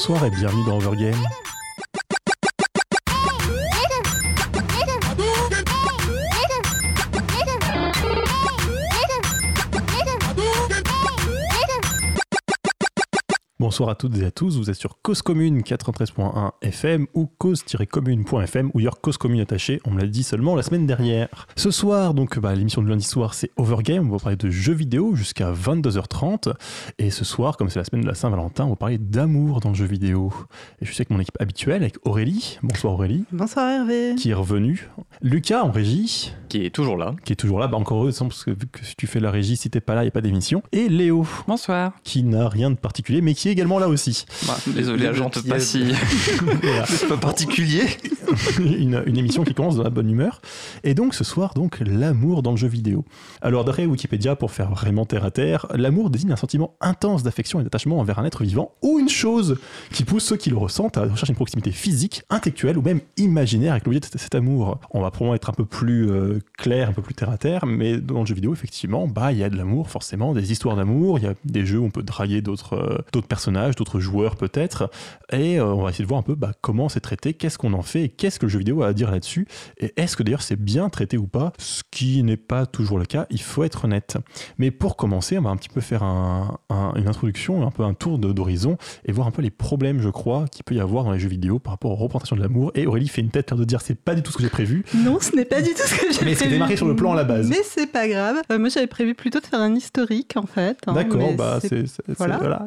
Bonsoir et bienvenue dans Overgame. Bonsoir à toutes et à tous, vous êtes sur Cause Commune 93.1 FM ou cause-commune.fm ou ailleurs Cause Commune attaché, on me l'a dit seulement la semaine dernière. Ce soir, donc bah, l'émission de lundi soir c'est Overgame, on va parler de jeux vidéo jusqu'à 22h30 et ce soir, comme c'est la semaine de la Saint-Valentin, on va parler d'amour dans le jeu vidéo. Et je suis avec mon équipe habituelle, avec Aurélie. Bonsoir Aurélie. Bonsoir Hervé. Qui est revenu. Lucas en régie. Qui est toujours là. Qui est toujours là, bah encore heureux, parce que vu que si tu fais la régie, si t'es pas là, il n'y a pas d'émission. Et Léo. Bonsoir. Qui n'a rien de particulier, mais qui est également là aussi. Bah, désolé, jante pas si. Pas particulier. une, une, émission qui commence dans la bonne humeur. Et donc ce soir, donc l'amour dans le jeu vidéo. Alors d'après Wikipédia, pour faire vraiment terre à terre, l'amour désigne un sentiment intense d'affection et d'attachement envers un être vivant ou une chose qui pousse ceux qui le ressentent à rechercher une proximité physique, intellectuelle ou même imaginaire avec l'objet de cet amour. On va probablement être un peu plus euh, clair, un peu plus terre à terre, mais dans le jeu vidéo, effectivement, bah il y a de l'amour forcément, des histoires d'amour, il y a des jeux où on peut draguer d'autres euh, d'autres personnages, d'autres joueurs peut-être, et euh, on va essayer de voir un peu bah, comment c'est traité, qu'est-ce qu'on en fait, et qu'est-ce que le jeu vidéo a à dire là-dessus, et est-ce que d'ailleurs c'est bien traité ou pas, ce qui n'est pas toujours le cas, il faut être honnête. Mais pour commencer, on va un petit peu faire un, un, une introduction, un peu un tour d'horizon, et voir un peu les problèmes, je crois, qu'il peut y avoir dans les jeux vidéo par rapport aux représentations de l'amour. Et Aurélie fait une tête de dire c'est pas du tout ce que j'ai prévu. Non, ce n'est pas du tout ce que j'ai prévu. Mais c'est démarré sur le plan à la base. Mais c'est pas grave. Euh, moi j'avais prévu plutôt de faire un historique en fait. Hein, D'accord, bah c'est. Voilà. voilà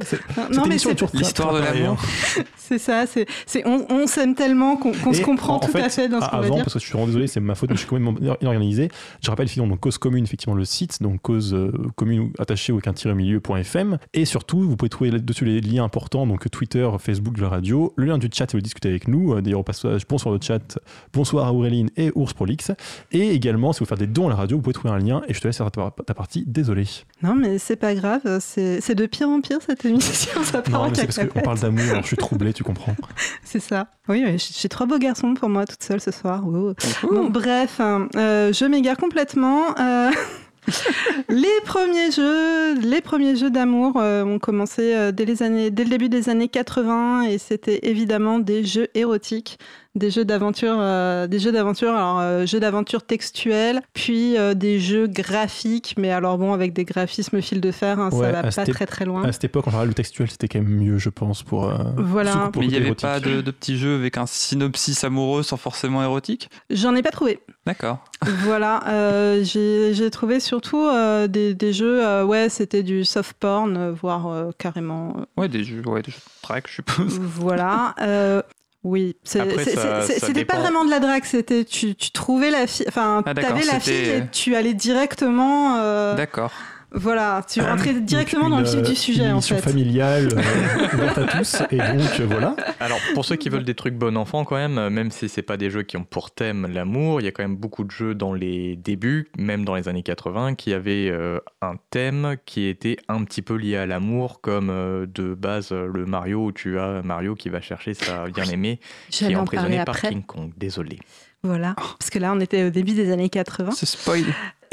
mais c'est l'histoire de l'amour. c'est ça, c'est on, on s'aime tellement qu'on qu se comprend en, tout fait, à fait dans ce qu'on va Avant, dire. parce que je suis vraiment désolé, c'est ma faute, mais je suis quand même inorganisé. Je rappelle, effectivement, donc Cause Commune, effectivement, le site, donc Cause euh, Commune attaché au qu'un milieu.fm. Et surtout, vous pouvez trouver dessus les liens importants, donc Twitter, Facebook de la radio, le lien du chat si vous discutez avec nous. D'ailleurs, au passage, bonsoir le chat, bonsoir à Auréline et Ours Prolix. Et également, si vous faites des dons à la radio, vous pouvez trouver un lien et je te laisse faire ta, ta partie. Désolé. Non, mais c'est pas grave, c'est de pire en pire cette émission. Ça non, mais c'est parce qu'on parle d'amour, alors je suis troublé, tu comprends. c'est ça. Oui, j'ai trois beaux garçons pour moi toute seule ce soir. Oh. Bon, bref, euh, je m'égare complètement. Euh... les premiers jeux, les premiers jeux d'amour euh, ont commencé euh, dès les années, dès le début des années 80 et c'était évidemment des jeux érotiques, des jeux d'aventure, euh, des jeux d'aventure, alors euh, jeux d'aventure textuels, puis euh, des jeux graphiques, mais alors bon avec des graphismes fil de fer, hein, Ouais, ça va pas très très loin. À cette époque, en général, le textuel, c'était quand même mieux, je pense, pour. euh, Voilà. pour Mais il n'y avait pas de, de petits jeux avec un synopsis amoureux sans forcément érotique? J'en ai pas trouvé. D'accord. voilà, euh, j'ai trouvé surtout euh, des, des jeux, euh, ouais, c'était du soft porn, voire carrément Ouais, des jeux, ouais, des jeux de track, je suppose. Voilà. oui, c'était pas vraiment de la drague, c'était tu, tu trouvais la fille, enfin Ah, t'avais la fille et tu allais directement, D'accord. Voilà, tu rentrais directement Donc, dans le vif euh, du sujet une en fait. familiale euh, ouverte à tous, et donc euh, voilà. Alors, pour ceux qui veulent des trucs bon enfant, quand même, euh, même si c'est pas des jeux qui ont pour thème l'amour, il y a quand même beaucoup de jeux dans les débuts, même dans les années 80, qui avaient euh, un thème qui était un petit peu lié à l'amour, comme euh, de base euh, le Mario où tu as Mario qui va chercher sa bien-aimée qui J'allais est emprisonnée par. King Kong. Désolé. Voilà, parce que là on était au début des années 80. C'est spoil.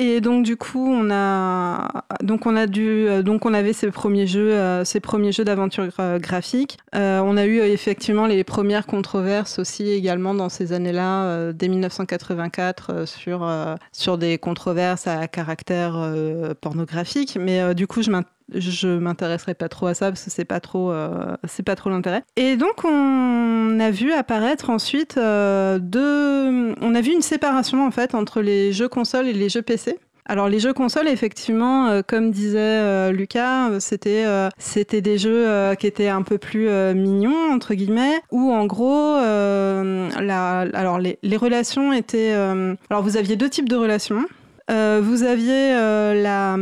Et donc du coup, on a donc on a dû euh, donc on avait ces premiers jeux euh, ces premiers jeux d'aventure gra- graphique. Euh, on a eu euh, effectivement les premières controverses aussi également dans ces années-là dès 1984 euh, sur sur des controverses à caractère pornographique, mais du coup je m'int- je m'intéresserai pas trop à ça parce que c'est pas trop euh, c'est pas trop l'intérêt. Et donc on a vu apparaître ensuite euh, deux on a vu une séparation en fait entre les jeux consoles et les jeux PC. Alors les jeux consoles, effectivement, euh, comme disait Lucas, c'était des jeux qui étaient un peu plus mignons entre guillemets, où en gros, alors les, relations étaient. alors vous aviez deux types de relations. Euh, vous aviez euh, la,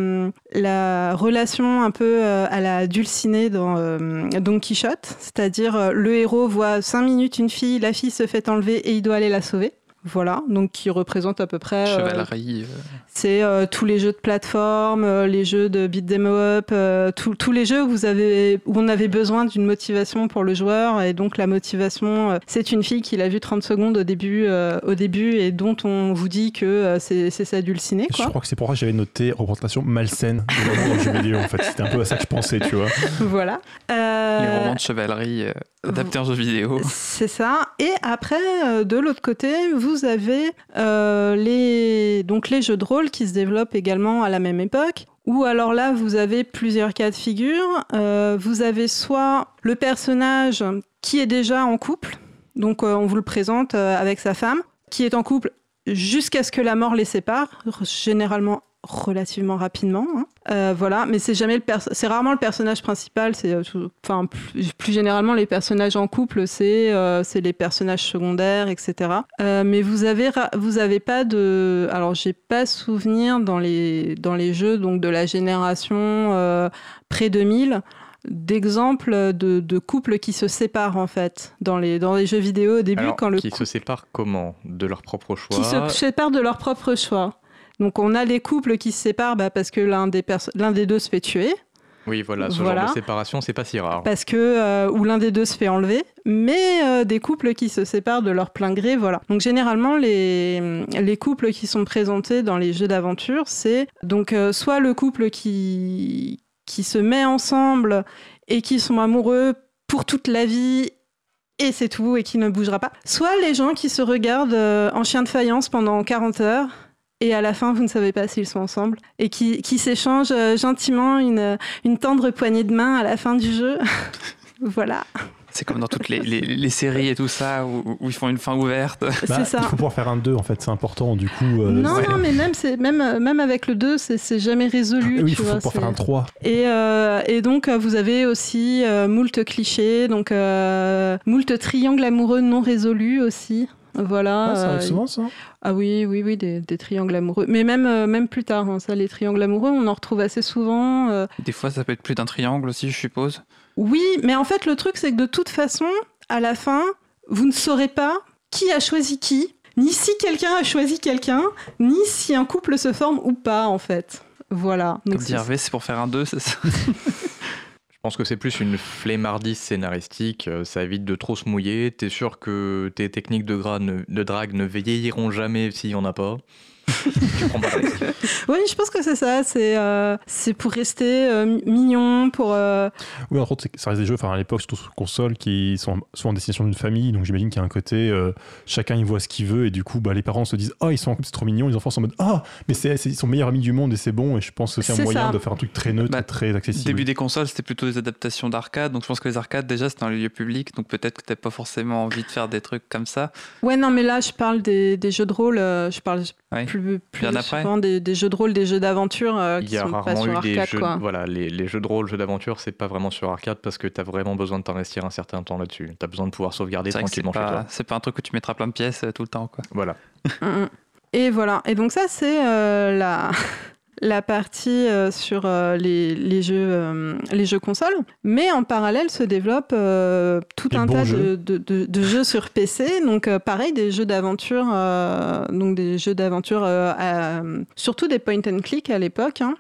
la relation un peu euh, à la dulcinée dans Don Quichotte, c'est-à-dire le héros voit cinq minutes une fille, la fille se fait enlever et il doit aller la sauver. Voilà, donc qui représente à peu près. euh, Chevalerie. euh, c'est euh, tous les jeux de plateforme, euh, les jeux de beat them up, euh, tous- les jeux où, vous avez, où on avait besoin d'une motivation pour le joueur. Et donc la motivation, euh, c'est une fille qui l'a vu 30 secondes au début, euh, au début et dont on vous dit que euh, c'est c'est s'adulciner. Je crois que c'est pour ça que j'avais noté représentation malsaine de l'amour dans le jeu vidéo. En fait, c'était un peu à ça que je pensais, tu vois. voilà. Les romans de chevalerie euh, adaptés en jeu vidéo. C'est ça. Et après, euh, de l'autre côté, vous avez euh, les, donc les jeux de rôle qui se développent également à la même époque. Ou alors là, vous avez plusieurs cas de figure. Euh, vous avez soit le personnage qui est déjà en couple, donc euh, on vous le présente avec sa femme, qui est en couple jusqu'à ce que la mort les sépare, généralement relativement rapidement. hein. Euh, voilà, mais c'est jamais le c'est rarement le personnage principal. C'est euh, enfin plus, plus généralement les personnages en couple, c'est euh, c'est les personnages secondaires, etc. Euh, mais vous avez vous avez pas de alors j'ai pas souvenir dans les dans les jeux donc de la génération près 2000 d'exemples de, de couples qui se séparent en fait dans les dans les jeux vidéo au début Alors, quand le qui se séparent comment? De leur propre choix qui se séparent de leur propre choix. Donc on a les couples qui se séparent bah, parce que l'un des, l'un des deux se fait tuer, Oui, voilà, ce Voilà. genre de séparation, c'est pas si rare. parce que euh, ou l'un des deux se fait enlever, mais euh, des couples qui se séparent de leur plein gré, voilà. Donc généralement les, les couples qui sont présentés dans les jeux d'aventure, c'est donc euh, soit le couple qui qui se met ensemble et qui sont amoureux pour toute la vie et c'est tout et qui ne bougera pas. Soit les gens qui se regardent en chien de faïence pendant 40 heures et à la fin vous ne savez pas s'ils sont ensemble et qui, qui s'échangent euh, gentiment une, une tendre poignée de main à la fin du jeu. voilà, C'est comme dans toutes les, les- les séries et tout ça où, où ils font une fin ouverte. Bah, c'est ça. Il faut pouvoir faire un 2, en fait, c'est important. Du coup, euh, non, non, mais même, c'est, même, euh, même avec le 2, c'est, c'est jamais résolu. Ah oui, il faut, vois, pouvoir faire un 3. Et, euh, et donc, vous avez aussi euh, moult clichés, donc euh, moult triangles amoureux non résolus aussi. Voilà. Ah, ça euh, arrive souvent, ça ah oui, oui, oui, des, des triangles amoureux. Mais même, euh, même plus tard, hein, ça, les triangles amoureux, on en retrouve assez souvent. euh. Des fois, ça peut être plus d'un triangle aussi, je suppose. Oui, mais en fait, le truc, c'est que de toute façon, à la fin, vous ne saurez pas qui a choisi qui, ni si quelqu'un a choisi quelqu'un, ni si un couple se forme ou pas, en fait. Voilà. Donc, Comme dit c'est- Hervé, c'est pour faire un 2, c'est ça? pense que c'est plus une flemmardise scénaristique, euh, ça évite de trop se mouiller. T'es sûr que tes techniques de, de drague ne vieilliront jamais s'il y en a pas. Oui, je pense que c'est ça. C'est euh, c'est pour rester euh, mi- mignon, pour. euh, Oui, entre autres, c'est- ça reste des jeux, enfin à l'époque, surtout sur console, qui sont souvent en destination d'une famille, donc j'imagine qu'il y a un côté, euh, chacun il voit ce qu'il veut, et du coup, bah, les parents se disent Oh, ils sont en couple, c'est trop mignon, les enfants sont en mode Ah, mais c'est, ils sont meilleurs amis du monde, et c'est bon, et je pense que c'est un moyen ça. de faire un truc très neutre, Bah, très accessible. Début des consoles, c'était plutôt des adaptations d'arcade. Donc je pense que les arcades, déjà, c'était un lieu public. Donc peut-être que t'as pas forcément envie de faire des trucs comme ça. Ouais, non, mais là, je parle des, des jeux de rôle. euh, je parle Ouais. plus, plus Bien après. souvent des, des jeux de rôle, des jeux d'aventure euh, Il qui y a sont pas rarement sur eu des arcade, jeux. quoi. Voilà, les, les jeux de rôle, jeux d'aventure, c'est pas vraiment sur arcade parce que t'as vraiment besoin de t'investir un certain temps là-dessus. T'as besoin de pouvoir sauvegarder que tranquillement chez pas, toi. c'est pas un truc où tu mettras plein de pièces euh, tout le temps. Quoi. Voilà. Mm, mm. Et voilà. Et donc ça, c'est euh, la, la partie euh, sur euh, les, les, jeux, euh, les jeux consoles. Mais en parallèle se développe euh, tout Les un tas jeux. de, de- de- de jeux sur PC. Donc euh, pareil, des jeux d'aventure, euh, donc des jeux d'aventure, euh, surtout des point and click à l'époque. hein.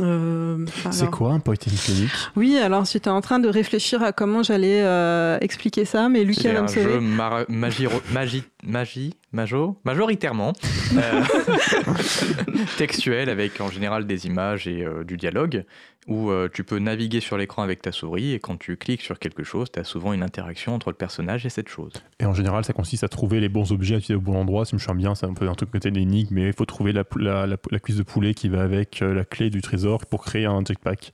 Euh, C'est alors- quoi un point and click? Oui, alors j'étais en train de réfléchir à comment j'allais euh, expliquer ça, mais Lucas C'est va un me sauver. jeu magie, magie, majo, majoritairement euh, textuel avec en général des images et euh, du dialogue où euh, tu peux naviguer sur l'écran avec ta souris et quand tu cliques sur quelque chose, tu as souvent une interaction entre le personnage et cette chose. Et en général, ça consiste à trouver les bons objets à utiliser au bon endroit. Si je me souviens bien, c'est un peu un truc côté d'énigme, mais il faut trouver la, la, la- la cuisse de poulet qui va avec euh, la clé du trésor pour créer un jetpack.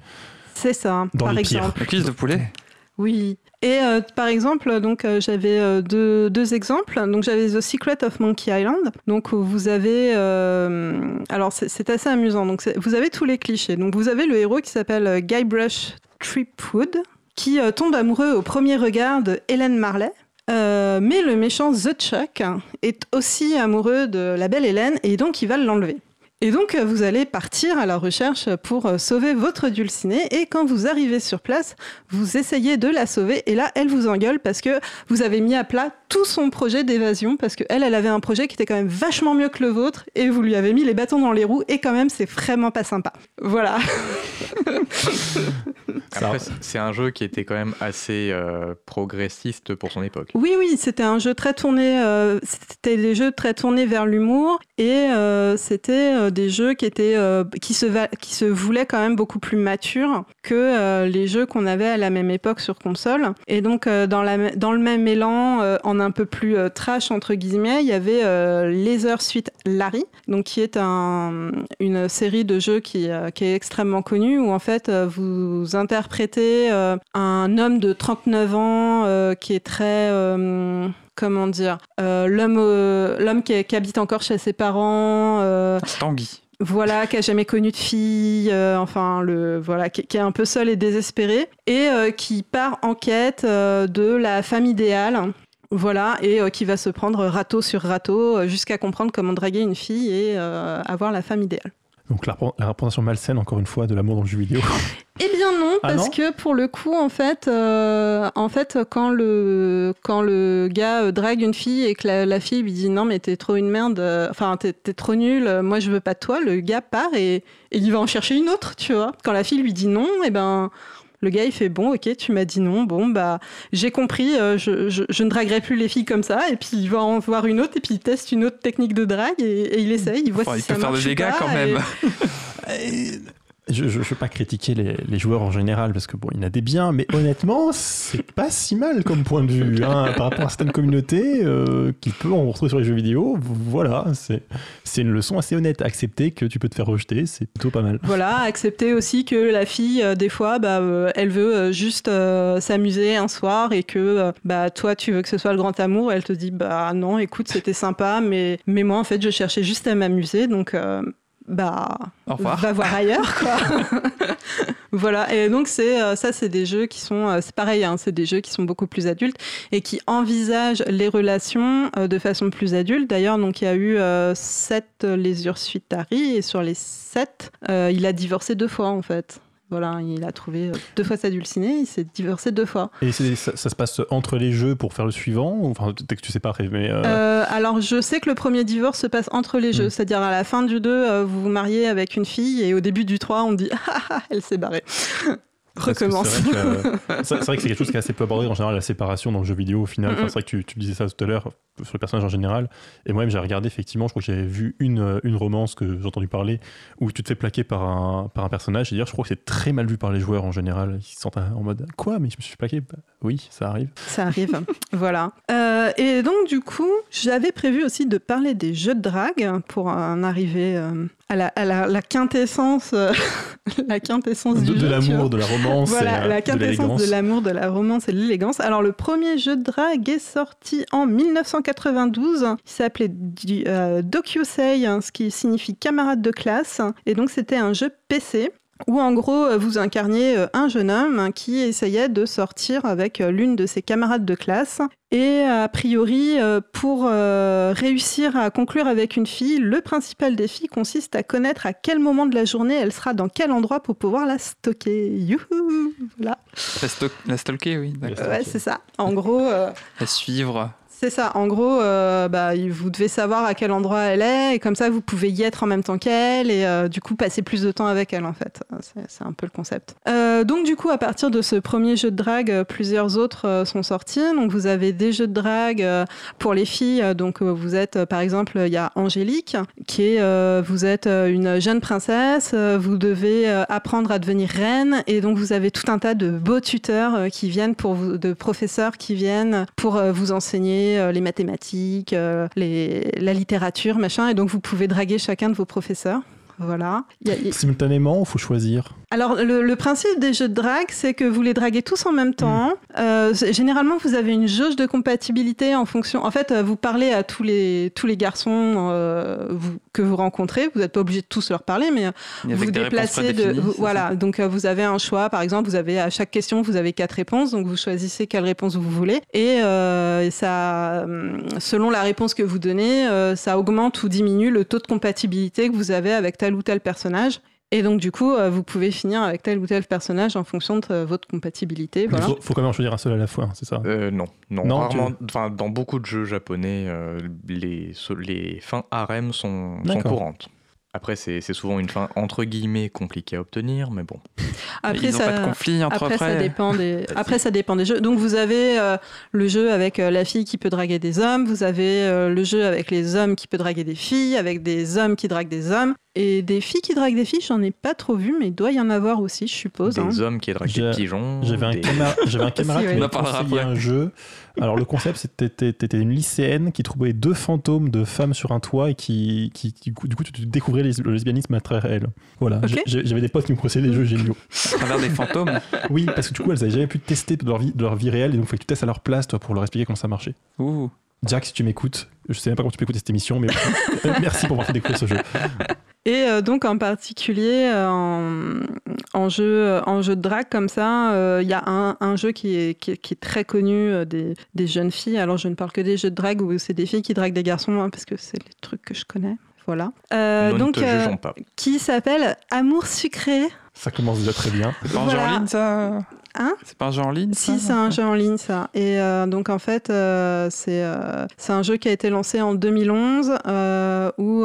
C'est ça, Dans par les pires. exemple. La cuisse de poulet? Oui. Et euh, par exemple, donc euh, j'avais euh, deux, exemples. Donc j'avais The Secret of Monkey Island. Donc vous avez, alors c'est- assez amusant. Donc vous avez tous les clichés. Donc vous avez le héros qui s'appelle Guybrush Threepwood, qui tombe amoureux au premier regard de Helen Marley. Mais le méchant The Chuck est aussi amoureux de la belle Hélène et donc il va l'enlever. Et donc, euh, vous allez partir à la recherche pour euh, sauver votre dulcinée. Et quand vous arrivez sur place, vous essayez de la sauver. Et là, elle vous engueule parce que vous avez mis à plat tout son projet d'évasion. Parce qu'elle, elle avait un projet qui était quand même vachement mieux que le vôtre. Et vous lui avez mis les bâtons dans les roues. Et quand même, c'est vraiment pas sympa. Voilà. Après, c'est un jeu qui était quand même assez euh, progressiste pour son époque. Oui, oui, c'était un jeu très tourné. euh, c'était des jeux très tournés vers l'humour et euh, c'était euh, des jeux qui étaient euh, qui se qui se voulaient quand même beaucoup plus matures que euh, les jeux qu'on avait à la même époque sur console. Et donc dans la dans le même élan, en un peu plus trash entre guillemets, il y avait Laser Suite Larry, donc qui est un, une série de jeux qui, qui est extrêmement connue où en fait vous interprétez un homme de 39 ans qui est très comment dire euh, l'homme euh, l'homme qui, qui habite encore chez ses parents euh, Tanguy. voilà, qui a jamais connu de fille, euh, enfin le voilà, qui, qui est un peu seul et désespéré, et euh, qui part en quête euh, de la femme idéale. Voilà, et qui va se prendre râteau sur râteau jusqu'à comprendre comment draguer une fille et avoir la femme idéale. Donc la, la représentation malsaine, encore une fois, de l'amour dans le jeu vidéo. Eh bien non, Ah parce non que pour le coup, en fait, euh, en fait, quand le quand le gars euh, drague une fille et que la, la fille lui dit non mais t'es trop une merde, euh, enfin t'es t'es trop nul, moi je veux pas de toi, le gars part et, et il va en chercher une autre, tu vois. Quand la fille lui dit non, et ben le gars il fait bon ok tu m'as dit non, bon bah j'ai compris, euh, je, je, je ne draguerai plus les filles comme ça et puis il va en voir une autre et puis il teste une autre technique de drague et, et il essaye, il voit Enfin, si il ça peut faire des dégâts pas, quand et- même. Je ne veux pas critiquer les, joueurs en général, parce que bon, il y en a des biens, mais honnêtement, c'est pas si mal comme point de vue. hein, par rapport à certaines communautés euh, qui peut en retrouver sur les jeux vidéo, voilà, c'est une leçon assez honnête. Accepter que tu peux te faire rejeter, c'est plutôt pas mal. Voilà, accepter aussi que la fille, euh, des fois, bah, euh, elle veut euh, juste s'amuser un soir et que bah, toi, tu veux que ce soit le grand amour. Elle te dit, bah non, écoute, c'était sympa, mais, mais moi, en fait, je cherchais juste à m'amuser, donc bah, va voir ailleurs, quoi. voilà, et donc c'est euh, ça, c'est des jeux qui sont, euh, c'est pareil, hein, c'est des jeux qui sont beaucoup plus adultes et qui envisagent les relations euh, de façon plus adulte. D'ailleurs, donc il y a eu euh, sept lésures suite Harry et sur les sept, euh, il a divorcé deux fois en fait. Voilà, il a trouvé euh, deux fois sa dulcinée, il s'est divorcé deux fois. Et ça, ça se passe entre les jeux pour faire le suivant Enfin, peut-être que tu sais pas, mais. euh, Euh, alors, je sais que le premier divorce se passe entre les jeux, Mm. c'est-à-dire à la fin du 2, euh, vous vous mariez avec une fille et au début du 3, on dit ah, ah, elle s'est barrée. Recommence. C'est vrai, que, euh, c'est- vrai que c'est quelque chose qui est assez peu abordé en général, la séparation dans le jeu vidéo au final. Enfin, c'est vrai que tu, tu disais ça tout à l'heure sur les personnages en général. Et moi-même, j'ai regardé effectivement, je crois que j'avais vu une, euh, une romance que j'ai entendu parler où tu te fais plaquer par un, par un personnage. Et dire, je crois que c'est très mal vu par les joueurs en général. Ils se sentent en mode Quoi? Mais je me suis fait plaquer? Bah, Oui, ça arrive. Ça arrive, voilà. Euh, et donc, du coup, j'avais prévu aussi de parler des jeux de drague pour en arriver euh, à, la, à la- la quintessence, euh, la quintessence De, du l'amour, de la romance, Voilà, et, euh, la quintessence de l'amour, de la romance et de l'élégance. Alors, le premier jeu de drague est sorti en 1992. Il s'appelait du- euh, DocuSay, hein, ce qui signifie camarade de classe. Et donc, c'était un jeu PC où en gros euh, vous incarniez euh, un jeune homme qui essayait de sortir avec euh, l'une de ses camarades de classe et a priori pour réussir à conclure avec une fille, le principal défi consiste à connaître à quel moment de la journée elle sera dans quel endroit pour pouvoir la stocker. Youhou Voilà. La, sto- la stalker, oui. Ouais, c'est ça. En gros, euh, La suivre. C'est ça. En gros, euh, bah, vous devez savoir à quel endroit elle est, et comme ça, vous pouvez y être en même temps qu'elle, et euh, du coup, passer plus de temps avec elle, en fait. C'est un peu le concept. Euh, donc, du coup, à partir de ce premier jeu de drague, plusieurs autres sont sortis. Donc, vous avez des jeux de drague pour les filles. Donc, vous êtes, par exemple, il y a Angélique, qui est, vous êtes une jeune princesse, vous devez apprendre à devenir reine, et donc, vous avez tout un tas de beaux tuteurs qui viennent pour vous, de professeurs qui viennent pour vous enseigner euh, les mathématiques, euh, les, la littérature, machin, et donc vous pouvez draguer chacun de vos professeurs. Voilà. Y a- Simultanément, il faut choisir? Alors, le, le principe des jeux de drague, c'est que vous les draguez tous en même temps. Euh, généralement, vous avez une jauge de compatibilité en fonction. En fait, vous parlez à tous les, tous les garçons euh, vous- que vous rencontrez. Vous n'êtes pas obligé de tous leur parler, mais euh, vous réponses déplacez de. vous- voilà, donc euh, vous avez un choix. Par exemple, vous avez à chaque question, vous avez quatre réponses. Donc, vous choisissez quelle réponse vous voulez. Et, euh, ça, hum, selon la réponse que vous donnez, euh, ça augmente ou diminue le taux de compatibilité que vous avez avec tel ou tel personnage. Et donc, du coup, euh, vous pouvez finir avec tel ou tel personnage en fonction de euh, votre compatibilité. Il Voilà. faut, faut quand même en choisir un seul à la fois, hein, c'est ça? Euh, non, non, Non, rarement. Enfin, dans beaucoup de jeux japonais, euh, les, so- les fins harem sont, sont D'accord. courantes. Après, c'est c'est souvent une fin entre guillemets compliquée à obtenir, mais bon. Après, Ils ça, pas de conflit entre Après, ça dépend des. Après, ça dépend des jeux. Donc, vous avez euh, le jeu avec euh, la fille qui peut draguer des hommes. Vous avez euh, le jeu avec les hommes qui peut draguer des filles, avec des hommes qui draguent des hommes. Et des filles qui draguent des filles, j'en ai pas trop vu, mais il doit y en avoir aussi, je suppose. hein. Des hommes qui draguent des pigeons. J'avais un, des- camar- un camarade qui conseillé après. un jeu. Alors le concept, c'était t'étais- une lycéenne qui trouvait deux fantômes de femmes sur un toit et qui, qui du, coup, du coup, tu découvrais le lesbianisme à travers elles. Voilà, j'avais des potes qui me conseillaient des jeux géniaux. À travers des fantômes. Oui, parce que du coup, elles avaient jamais pu tester de leur vie, de leur vie réelle et donc il fallait que tu testes à leur place toi, pour leur expliquer comment ça marchait. Ouh. Jack, si tu m'écoutes, je sais même pas comment tu peux écouter cette émission, mais merci pour m'avoir fait découvrir ce jeu. Et euh, donc en particulier euh, en, en jeu, euh, en jeu de drague comme ça, euh, il y a un, un jeu qui est, qui est, qui est très connu euh, des, des jeunes filles. Alors je ne parle que des jeux de drague où c'est des filles qui draguent des garçons hein, parce que c'est les trucs que je connais. Voilà. Euh, donc ne te euh, jugeons pas. qui s'appelle Amour sucré. Ça commence déjà très bien. Voilà. en ligne, ça Hein C'est pas un jeu en ligne Si, c'est un jeu en ligne, ça. Et euh, donc, en fait, euh, c'est euh, c'est un jeu qui a été lancé en 2011 euh, où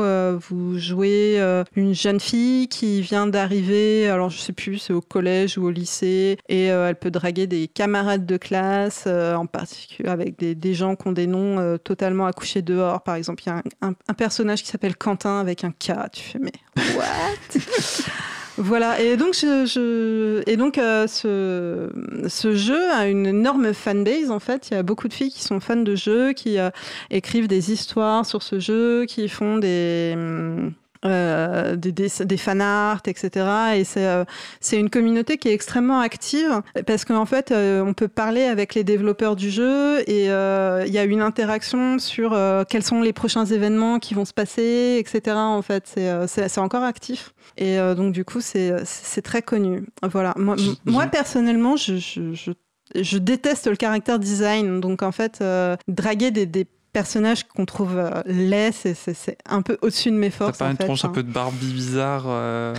vous jouez une jeune fille qui vient d'arriver, alors je sais plus, c'est au collège ou au lycée, et elle peut draguer des camarades de classe, en particulier avec des, des gens qui ont des noms totalement accouchés dehors. Par exemple, il y a un, un- un personnage qui s'appelle Quentin avec un K. Tu fais, mais what? Voilà, et donc, je, je- et donc euh, ce, jeu a une énorme fanbase en fait. Il y a beaucoup de filles qui sont fans de jeux, qui euh, écrivent des histoires sur ce jeu, qui font des. hum, euh, des, des, des fan art, etc. Et c'est euh, une communauté qui est extrêmement active parce qu'en fait, euh, on peut parler avec les développeurs du jeu et euh, il y a une interaction sur quels sont les prochains événements qui vont se passer, etc. En fait, c'est encore actif. Et donc, du coup, c'est très connu. Voilà. Moi, personnellement, je, je, je, je déteste le caractère design. Donc, en fait, euh, draguer des, des personnages qu'on trouve euh, laids, c'est- c'est c'est un peu au-dessus de mes T'as forces. pas en une fait, tronche un hein. peu de Barbie bizarre euh,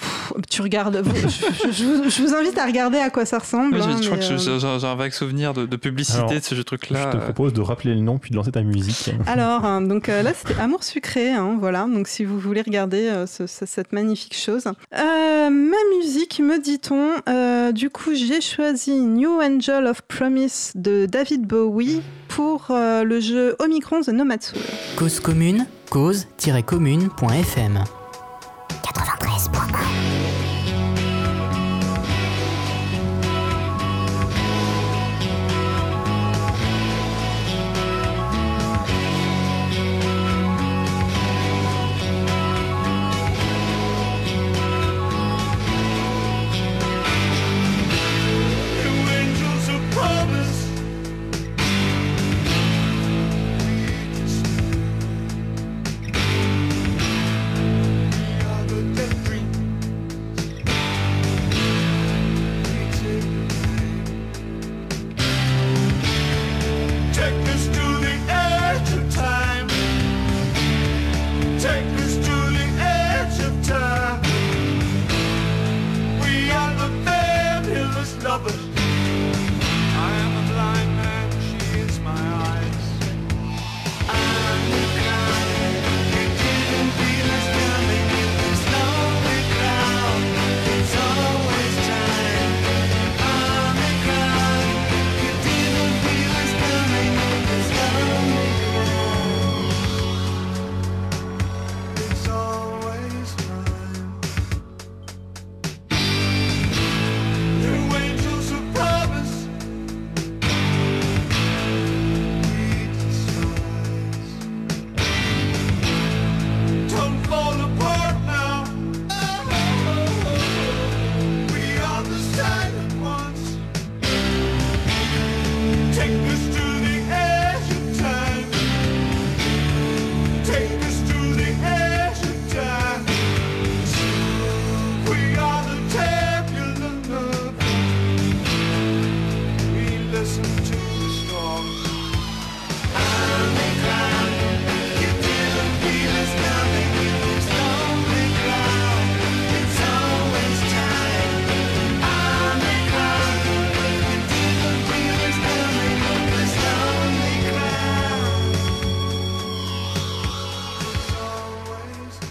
Pff, Tu regardes. vous- je, je- je vous, je vous invite à regarder à quoi ça ressemble. ouais, hein, j'ai- Je crois que je- euh, j'ai j'ai un vague souvenir de, de publicité Alors, de ce jeu Je truc-là. te euh. propose de rappeler le nom puis de lancer ta musique. Alors, hein, donc là, c'était Amour sucré, hein, voilà. Donc, si vous voulez regarder ce- ce- cette magnifique chose. Euh, ma musique, me dit-on. euh, du coup, j'ai choisi New Angel of Promise de David Bowie pour euh, le jeu Omicron The Nomad Soul. Cause commune, cause-commune.fm 93.1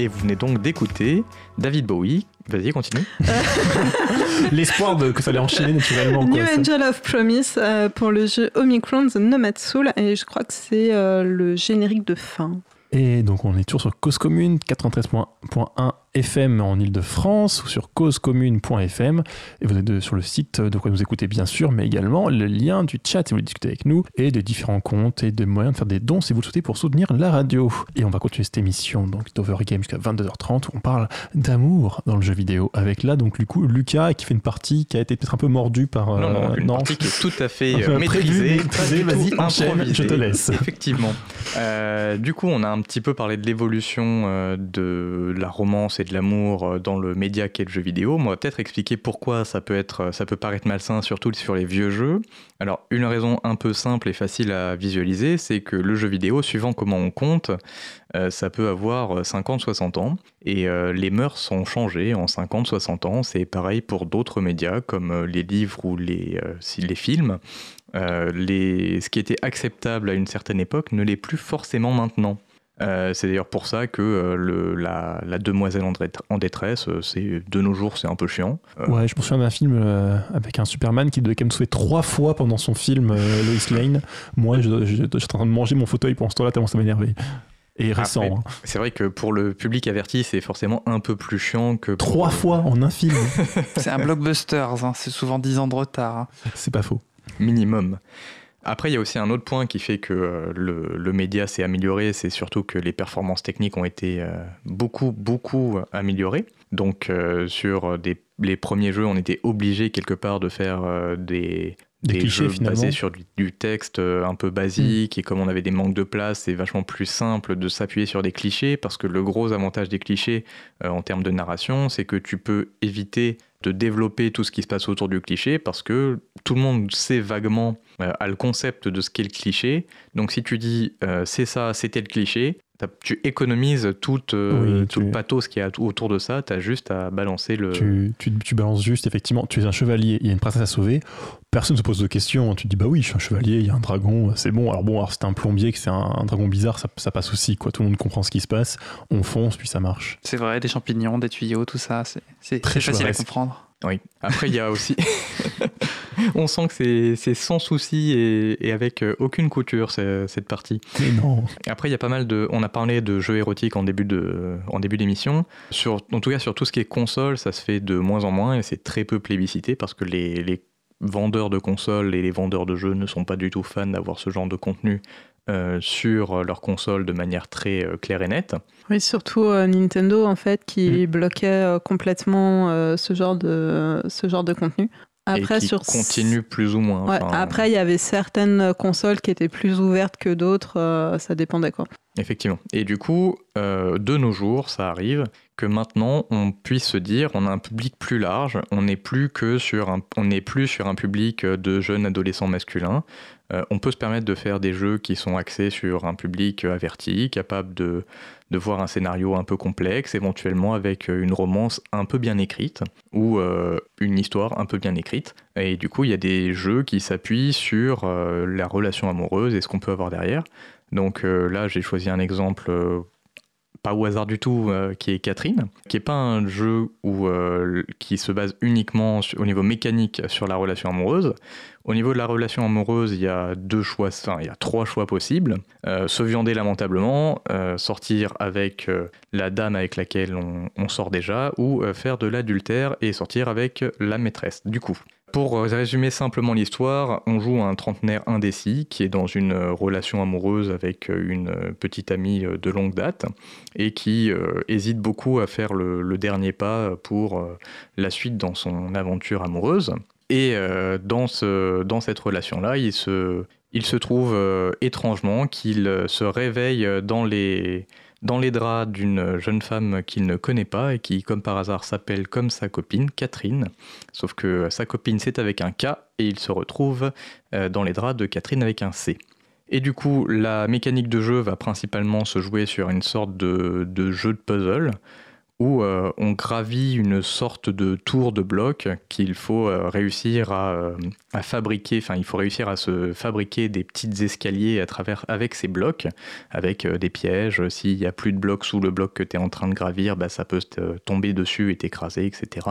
Et vous venez donc d'écouter David Bowie. Vas-y, continue. L'espoir de, que ça allait enchaîner naturellement. New quoi, ça. Angel of Promise euh, pour le jeu Omicron The Nomad Soul et je crois que c'est euh, le générique de fin. Et donc on est toujours sur Cause Commune 93.1 FM en Ile-de-France ou sur causecommune.fm et vous êtes sur le site de quoi nous écouter bien sûr mais également le lien du chat si vous voulez discuter avec nous et des différents comptes et des moyens de faire des dons si vous le souhaitez pour soutenir la radio. Et on va continuer cette émission donc d'Overgame jusqu'à 22h30 où on parle d'amour dans le jeu vidéo avec là donc du coup Lucas qui fait une partie qui a été peut-être un peu mordue par non, non, euh, une non. partie qui est tout à fait euh, maîtrisée. vas-y, enchaîne, je te laisse. Effectivement. Euh, du coup, on a un petit peu parlé de l'évolution euh, de la romance de l'amour euh, dans le média qu'est le jeu vidéo. Moi, peut-être expliquer pourquoi ça peut, être, ça peut paraître malsain, surtout sur les vieux jeux. Alors, une raison un peu simple et facile à visualiser, c'est que le jeu vidéo, suivant comment on compte, euh, ça peut avoir 50-60 ans. Et euh, les mœurs sont changées en 50-60 ans. C'est pareil pour d'autres médias comme euh, les livres ou les, euh, les films. Euh, les, ce qui était acceptable à une certaine époque ne l'est plus forcément maintenant. Euh, c'est d'ailleurs pour ça que euh, le, la, la demoiselle en, dét- en détresse, euh, c'est de nos jours, c'est un peu chiant. Euh, Ouais, je me souviens d'un film euh, avec un Superman qui devait quand même sauver trois fois pendant son film euh, Lois Lane. Moi, je- je- j'étais en train de manger mon fauteuil pendant ce temps-là tellement ça m'énervait. Et récent. Après, hein. C'est vrai que pour le public averti, c'est forcément un peu plus chiant que. pour- Trois fois en un film. C'est un blockbuster, hein, c'est souvent 10 ans de retard. hein. C'est pas faux. minimum. Après, il y a aussi un autre point qui fait que euh, le, le média s'est amélioré, c'est surtout que les performances techniques ont été euh, beaucoup, beaucoup améliorées. Donc, euh, sur des, les premiers jeux, on était obligé quelque part de faire euh, des, Des clichés, jeux finalement. basés sur du, du texte euh, un peu basique. Et comme on avait des manques de place, c'est vachement plus simple de s'appuyer sur des clichés parce que le gros avantage des clichés euh, en termes de narration, c'est que tu peux éviter de développer tout ce qui se passe autour du cliché parce que tout le monde sait vaguement, euh, a le concept de ce qu'est le cliché. Donc si tu dis euh, c'est ça, c'était le cliché, tu économises tout, euh, Oui, tout tu- le pathos qui est autour de ça, tu as juste à balancer le... Tu, tu, tu balances juste, effectivement, tu es un chevalier, il y a une princesse à sauver. Personne ne se pose de questions. Tu te dis, bah oui, je suis un chevalier, il y a un dragon, c'est bon. Alors bon, alors c'est un plombier, que c'est un, un dragon bizarre, ça, ça passe aussi, quoi. Tout le monde comprend ce qui se passe. On fonce, puis ça marche. C'est vrai, des champignons, des tuyaux, tout ça, c'est- Très facile à comprendre. Oui. Après, il y a aussi... On sent que c'est- sans souci et, et avec euh, aucune couture, cette partie. Mais non. Après, il y a pas mal de. On a parlé de jeux érotiques en début de, en début d'émission. Sur, en tout cas, sur tout ce qui est console, ça se fait de moins en moins et c'est très peu plébiscité parce que les, les vendeurs de consoles et les vendeurs de jeux ne sont pas du tout fans d'avoir ce genre de contenu euh, sur leur console de manière très euh, claire et nette. Oui, surtout euh, Nintendo en fait qui Mm. bloquait complètement ce genre de ce genre de contenu. Après et qui sur continue plus ou moins. Ouais, Enfin, après il y avait certaines consoles qui étaient plus ouvertes que d'autres, ça dépendait quoi. Effectivement. Et du coup, de nos jours, ça arrive que maintenant on puisse se dire, on a un public plus large, on n'est plus que sur un, on n'est plus sur un public de jeunes adolescents masculins. Euh, on peut se permettre de faire des jeux qui sont axés sur un public averti, capable de, voir un scénario un peu complexe, éventuellement avec une romance un peu bien écrite ou euh, une histoire un peu bien écrite. Et du coup, il y a des jeux qui s'appuient sur euh, la relation amoureuse et ce qu'on peut avoir derrière. Donc euh, là, j'ai choisi un exemple euh, pas au hasard du tout, euh, qui est Catherine, qui est pas un jeu euh, qui se base uniquement au niveau mécanique sur la relation amoureuse. Au niveau de la relation amoureuse, il y a deux choix, enfin il y a trois choix possibles. Euh, se viander lamentablement, sortir avec la dame avec laquelle on, sort déjà, ou faire de l'adultère et sortir avec la maîtresse. Du coup, pour euh, résumer simplement l'histoire, on joue un trentenaire indécis qui est dans une euh, relation amoureuse avec euh, une petite amie de longue date et qui hésite beaucoup à faire le, dernier pas pour la suite dans son aventure amoureuse. Et dans, ce, dans cette relation-là, il se, il se trouve étrangement qu'il se réveille dans les, dans les draps d'une jeune femme qu'il ne connaît pas et qui, comme par hasard, s'appelle comme sa copine, Catherine. Sauf que sa copine, c'est avec un K et il se retrouve euh, dans les draps de Catherine avec un C. Et du coup, la mécanique de jeu va principalement se jouer sur une sorte de, de jeu de puzzle où euh, on gravit une sorte de tour de bloc qu'il faut euh, réussir à, euh, à fabriquer, enfin il faut réussir à se fabriquer des petites escaliers à travers avec ces blocs, avec des pièges. S'il n'y a plus de blocs sous le bloc que tu es en train de gravir, bah, ça peut tomber dessus et t'écraser, etc.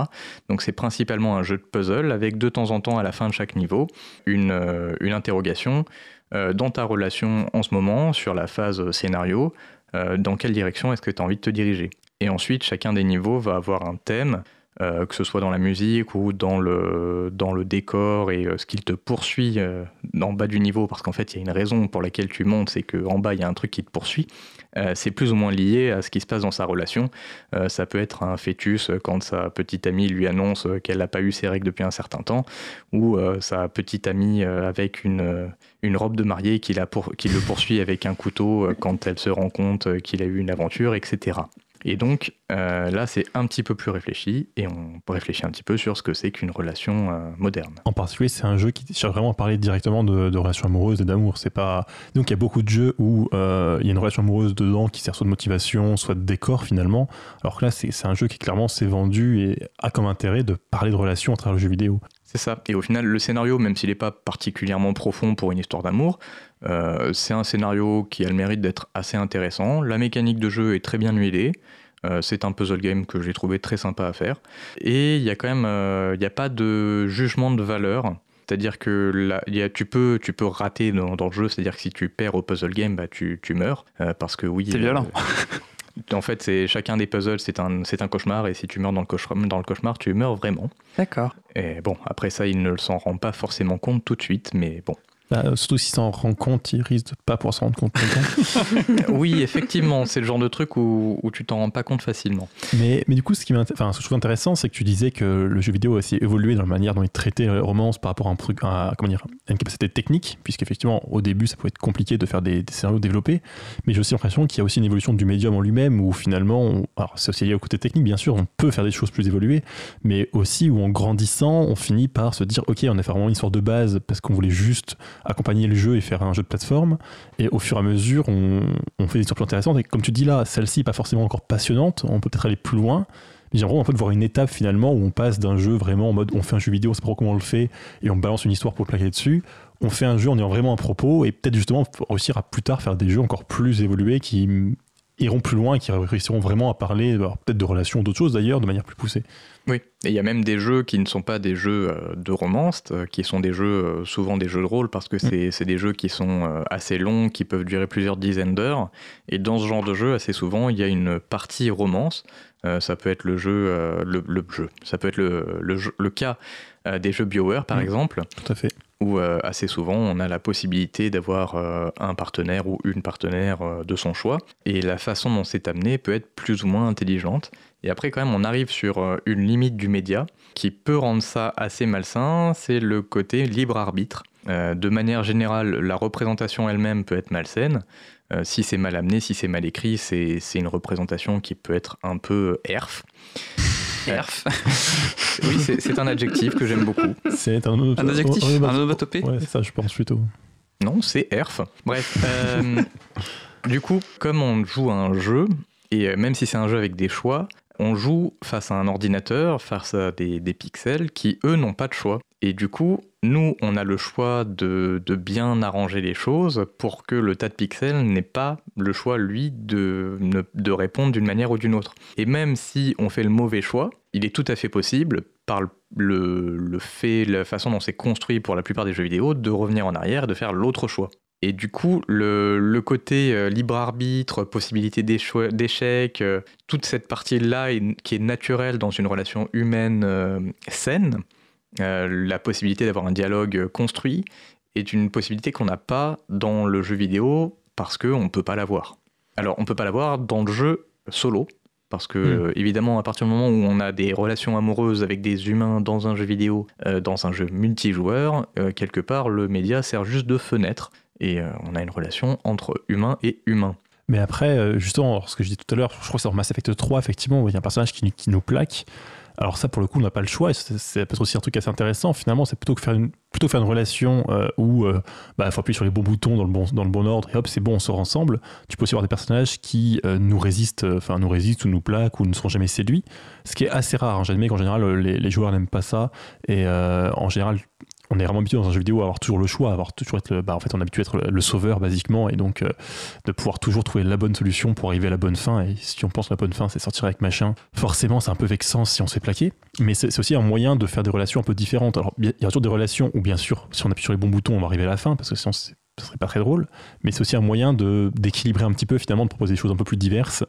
Donc c'est principalement un jeu de puzzle avec de temps en temps à la fin de chaque niveau une, une interrogation dans ta relation en ce moment, sur la phase scénario, dans quelle direction est-ce que tu as envie de te diriger? Et ensuite, chacun des niveaux va avoir un thème, euh, que ce soit dans la musique ou dans le, dans le décor et euh, ce qu'il te poursuit euh, en bas du niveau, parce qu'en fait, il y a une raison pour laquelle tu montes, c'est qu'en bas, il y a un truc qui te poursuit. C'est plus ou moins lié à ce qui se passe dans sa relation. Ça peut être un fœtus quand sa petite amie lui annonce qu'elle n'a pas eu ses règles depuis un certain temps, ou sa petite amie avec une, une robe de mariée qui, la qui le poursuit avec un couteau quand elle se rend compte qu'il a eu une aventure, etc. Et donc euh, là, c'est un petit peu plus réfléchi et on réfléchit un petit peu sur ce que c'est qu'une relation euh, moderne. En particulier, c'est un jeu qui cherche vraiment à parler directement de, de relations amoureuses et d'amour. C'est pas donc il y a beaucoup de jeux où euh, il y a une relation amoureuse dedans qui sert soit de motivation, soit de décor finalement. Alors que là, c'est c'est un jeu qui clairement s'est vendu et a comme intérêt de parler de relations à travers le jeu vidéo. C'est ça. Et au final, le scénario, même s'il n'est pas particulièrement profond pour une histoire d'amour, euh, c'est un scénario qui a le mérite d'être assez intéressant. La mécanique de jeu est très bien huilée. Euh, c'est un puzzle game que j'ai trouvé très sympa à faire. Et il y a quand même, euh, n'y a pas de jugement de valeur. C'est-à-dire que là, il y a- tu, peux, tu peux rater dans, dans le jeu, c'est-à-dire que si tu perds au puzzle game, bah, tu, tu meurs. Parce que oui. C'est violent. en fait, c'est chacun des puzzles, c'est un, c'est un cauchemar. Et si tu meurs dans le cauchemar, dans le cauchemar, tu meurs vraiment. D'accord. Et bon, après ça, il ne s'en rend pas forcément compte tout de suite, mais bon. Bah, surtout si s'en rend compte, il risque de pas pouvoir s'en rendre compte oui, effectivement, c'est le genre de truc où, où tu t'en rends pas compte facilement. Mais, mais du coup, ce, qui enfin, ce que je trouve intéressant, c'est que tu disais que le jeu vidéo a aussi évolué dans la manière dont il traitait la romance par rapport à, un, truc- à, comment dire, à une capacité technique, puisqu'effectivement, au début, ça pouvait être compliqué de faire des, des scénarios développés. Mais j'ai aussi l'impression qu'il y a aussi une évolution du médium en lui-même, où finalement, on- alors c'est aussi lié au côté technique, bien sûr, on peut faire des choses plus évoluées, mais aussi où en grandissant, on finit par se dire, ok, on a fait vraiment une histoire de base parce qu'on voulait juste accompagner le jeu et faire un jeu de plateforme. Et au fur et à mesure, on, fait des plus intéressantes. Et comme tu dis là, celle-ci, pas forcément encore passionnante, on peut peut-être aller plus loin. Mais j'aimerais en fait voir une étape finalement où on passe d'un jeu vraiment en mode on fait un jeu vidéo, on sait pas comment on le fait, et on balance une histoire pour plaquer dessus. On fait un jeu en ayant vraiment un propos, et peut-être justement réussir à plus tard faire des jeux encore plus évolués qui iront plus loin et qui réussiront vraiment à parler peut-être de relations, d'autres choses d'ailleurs, de manière plus poussée. Oui, et il y a même des jeux qui ne sont pas des jeux euh, de romance, euh, qui sont des jeux, euh, souvent des jeux de rôle, parce que c'est c'est des jeux qui sont assez longs, qui peuvent durer plusieurs dizaines d'heures. Et dans ce genre de jeu, assez souvent, il y a une partie romance. Euh, ça peut être le jeu, euh, le, le jeu, ça peut être le, le, jeu- le cas euh, des jeux BioWare, par Mm. exemple, Tout à fait. Où euh, assez souvent on a la possibilité d'avoir euh, un partenaire ou une partenaire euh, de son choix. Et la façon dont c'est amené peut être plus ou moins intelligente. Et après quand même on arrive sur une limite du média qui peut rendre ça assez malsain. C'est le côté libre arbitre. De manière générale la représentation elle-même peut être malsaine. Si c'est mal amené si c'est mal écrit c'est une représentation qui peut être un peu erf Erf. oui c'est un adjectif que j'aime beaucoup C'est un, autre- Un adjectif, un- un onomatopée. Ouais, c'est ça, je pense plutôt. Non, c'est ERF. Bref. euh, du coup, comme on joue à un jeu, et même si c'est un jeu avec des choix, on joue face à un ordinateur, face à des, pixels qui, eux, n'ont pas de choix. Et du coup, nous, on a le choix de, bien arranger les choses pour que le tas de pixels n'ait pas le choix, lui, de, répondre d'une manière ou d'une autre. Et même si on fait le mauvais choix, il est tout à fait possible, par le, le fait, la façon dont c'est construit pour la plupart des jeux vidéo, de revenir en arrière et de faire l'autre choix. Et du coup, le, le côté euh, libre arbitre, possibilité d'échec, euh, toute cette partie-là qui est naturelle dans une relation humaine euh, saine, la possibilité d'avoir un dialogue construit, est une possibilité qu'on n'a pas dans le jeu vidéo parce qu'on ne peut pas l'avoir. Alors, on ne peut pas l'avoir dans le jeu solo, parce que, Mm. euh, évidemment, à partir du moment où on a des relations amoureuses avec des humains dans un jeu vidéo, dans un jeu multijoueur, quelque part, le média sert juste de fenêtre. Et euh, on a une relation entre humain et humain. Mais après, euh, justement, ce que je dis tout à l'heure, je crois que c'est dans Mass Effect 3, effectivement, où il y a un personnage qui, nous plaque. Alors ça, pour le coup, on n'a pas le choix. C'est peut-être aussi un truc assez intéressant. Finalement, c'est plutôt que faire une, plutôt faire une relation euh, où il bah, faut appuyer sur les bons boutons dans le bon, dans le bon ordre et hop, c'est bon, on sort ensemble. Tu peux aussi avoir des personnages qui nous résistent, enfin nous résistent ou nous plaquent ou ne seront jamais séduits. Ce qui est assez rare. hein. J'admets qu'en général, les, joueurs n'aiment pas ça. Et en général, on est vraiment habitué dans un jeu vidéo à avoir toujours le choix, à avoir toujours être le, bah, en fait, on est habitué à être le, sauveur basiquement, et donc euh, de pouvoir toujours trouver la bonne solution pour arriver à la bonne fin. Et si on pense que la bonne fin, c'est sortir avec machin, forcément, c'est un peu vexant si on se fait plaquer. Mais c'est aussi un moyen de faire des relations un peu différentes. Alors, il y a toujours des relations où, bien sûr, si on appuie sur les bons boutons, on va arriver à la fin, parce que sinon, ce serait pas très drôle. Mais c'est aussi un moyen de d'équilibrer un petit peu, finalement, de proposer des choses un peu plus diverses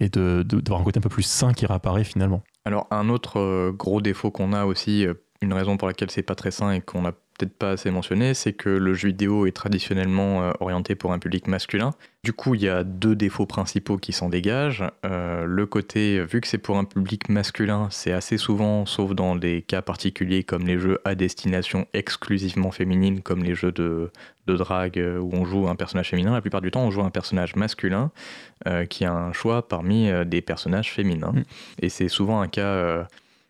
et de- de- d'avoir un côté un peu plus sain qui réapparaît finalement. Alors un autre euh, gros défaut qu'on a aussi, euh, une raison pour laquelle c'est pas très sain et qu'on n'a peut-être pas assez mentionné, c'est que le jeu vidéo est traditionnellement euh, orienté pour un public masculin. Du coup, il y a deux défauts principaux qui s'en dégagent. Euh, le côté, vu que c'est pour un public masculin, c'est assez souvent, sauf dans des cas particuliers comme les jeux à destination exclusivement féminine, comme les jeux de, de drague euh, où on joue un personnage féminin, la plupart du temps on joue un personnage masculin euh, qui a un choix parmi des personnages féminins. Mm. Et c'est souvent un cas euh,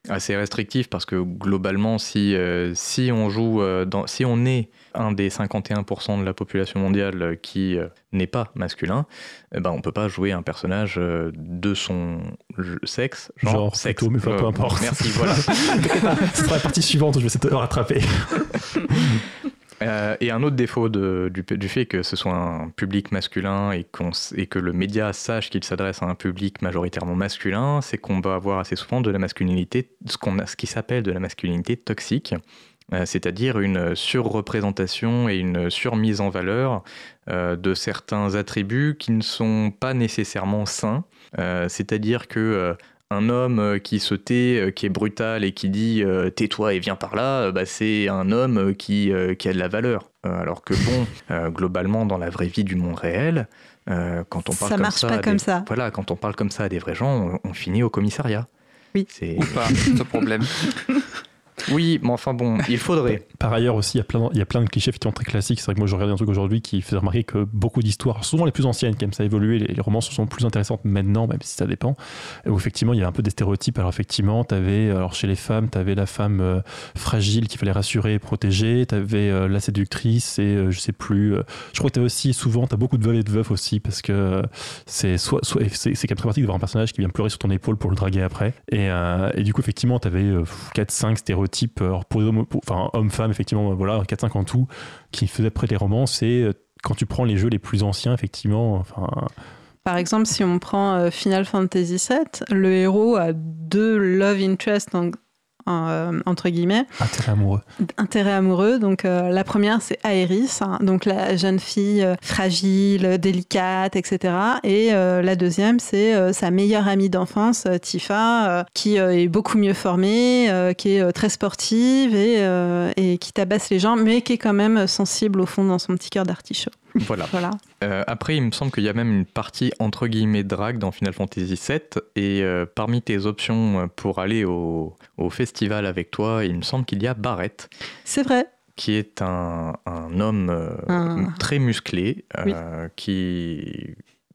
assez restrictif parce que globalement, si, euh, si on joue, euh, dans, si on est un des 51% de la population mondiale qui euh, n'est pas masculin, eh ben, on peut pas jouer un personnage euh, de son sexe, genre, Genre, sexe. plutôt, mais enfin, peu importe. Merci, voilà. Ce sera la partie suivante je vais essayer de rattraper. Euh, et un autre défaut du, fait que ce soit un public masculin et, que le média sache qu'il s'adresse à un public majoritairement masculin, c'est qu'on va avoir assez souvent de la masculinité, ce, qu'on a, ce qui s'appelle de la masculinité toxique, euh, c'est-à-dire une surreprésentation et une surmise en valeur euh, de certains attributs qui ne sont pas nécessairement sains. C'est-à-dire que un homme euh, qui se tait, euh, qui est brutal et qui dit euh, tais-toi et viens par là, bah, c'est un homme qui, euh, qui a de la valeur. Alors que bon, euh, globalement dans la vraie vie du monde réel, euh, quand on parle Ça comme marche ça, pas à comme des- ça. Voilà, quand on parle comme ça à des vrais gens, on, on finit au commissariat. Oui. C'est Ou pas, ce problème. oui, mais enfin bon, il faudrait. Par ailleurs aussi, il y a plein, de clichés effectivement très classiques. C'est vrai que moi, je regardais un truc aujourd'hui qui faisait remarquer que beaucoup d'histoires, souvent les plus anciennes, même, ça a évolué, les, les romances sont plus intéressantes maintenant, même si ça dépend. Où effectivement, il y a un peu des stéréotypes. Alors effectivement, t'avais, alors chez les femmes, tu avais la femme euh, fragile qu'il fallait rassurer et protéger. Tu avais la séductrice et euh, je sais plus. euh, je crois que tu aussi souvent, tu as beaucoup de veuves et de veufs aussi parce que euh, c'est soit, c'est, quand même très pratique d'avoir un personnage qui vient pleurer sur ton épaule pour le draguer après. Et, euh, et du coup, effectivement, tu avais 4-5 stéréotypes, les hommes- pour- enfin homme-femme, effectivement, euh, voilà, 4-5 en tout, qui faisaient près les romances. Et euh, quand tu prends les jeux les plus anciens, effectivement, enfin, Par exemple, si on prend euh, Final Fantasy VII, le héros a deux love interests euh, entre guillemets, intérêt amoureux. intérêts amoureux. Donc euh, la première c'est Aeris, hein, donc la jeune fille euh, fragile, délicate, etc. Et la deuxième c'est sa meilleure amie d'enfance, Tifa, qui est beaucoup mieux formée, qui est très sportive et, et qui tabasse les gens, mais qui est quand même sensible au fond dans son petit cœur d'artichaut. Voilà. Voilà. Euh, après, il me semble qu'il y a même une partie entre guillemets drague dans Final Fantasy VII. Et euh, parmi tes options euh, pour aller au, au festival avec toi, il me semble qu'il y a Barrett, C'est vrai. qui est un, un homme euh, Un- très musclé, qui,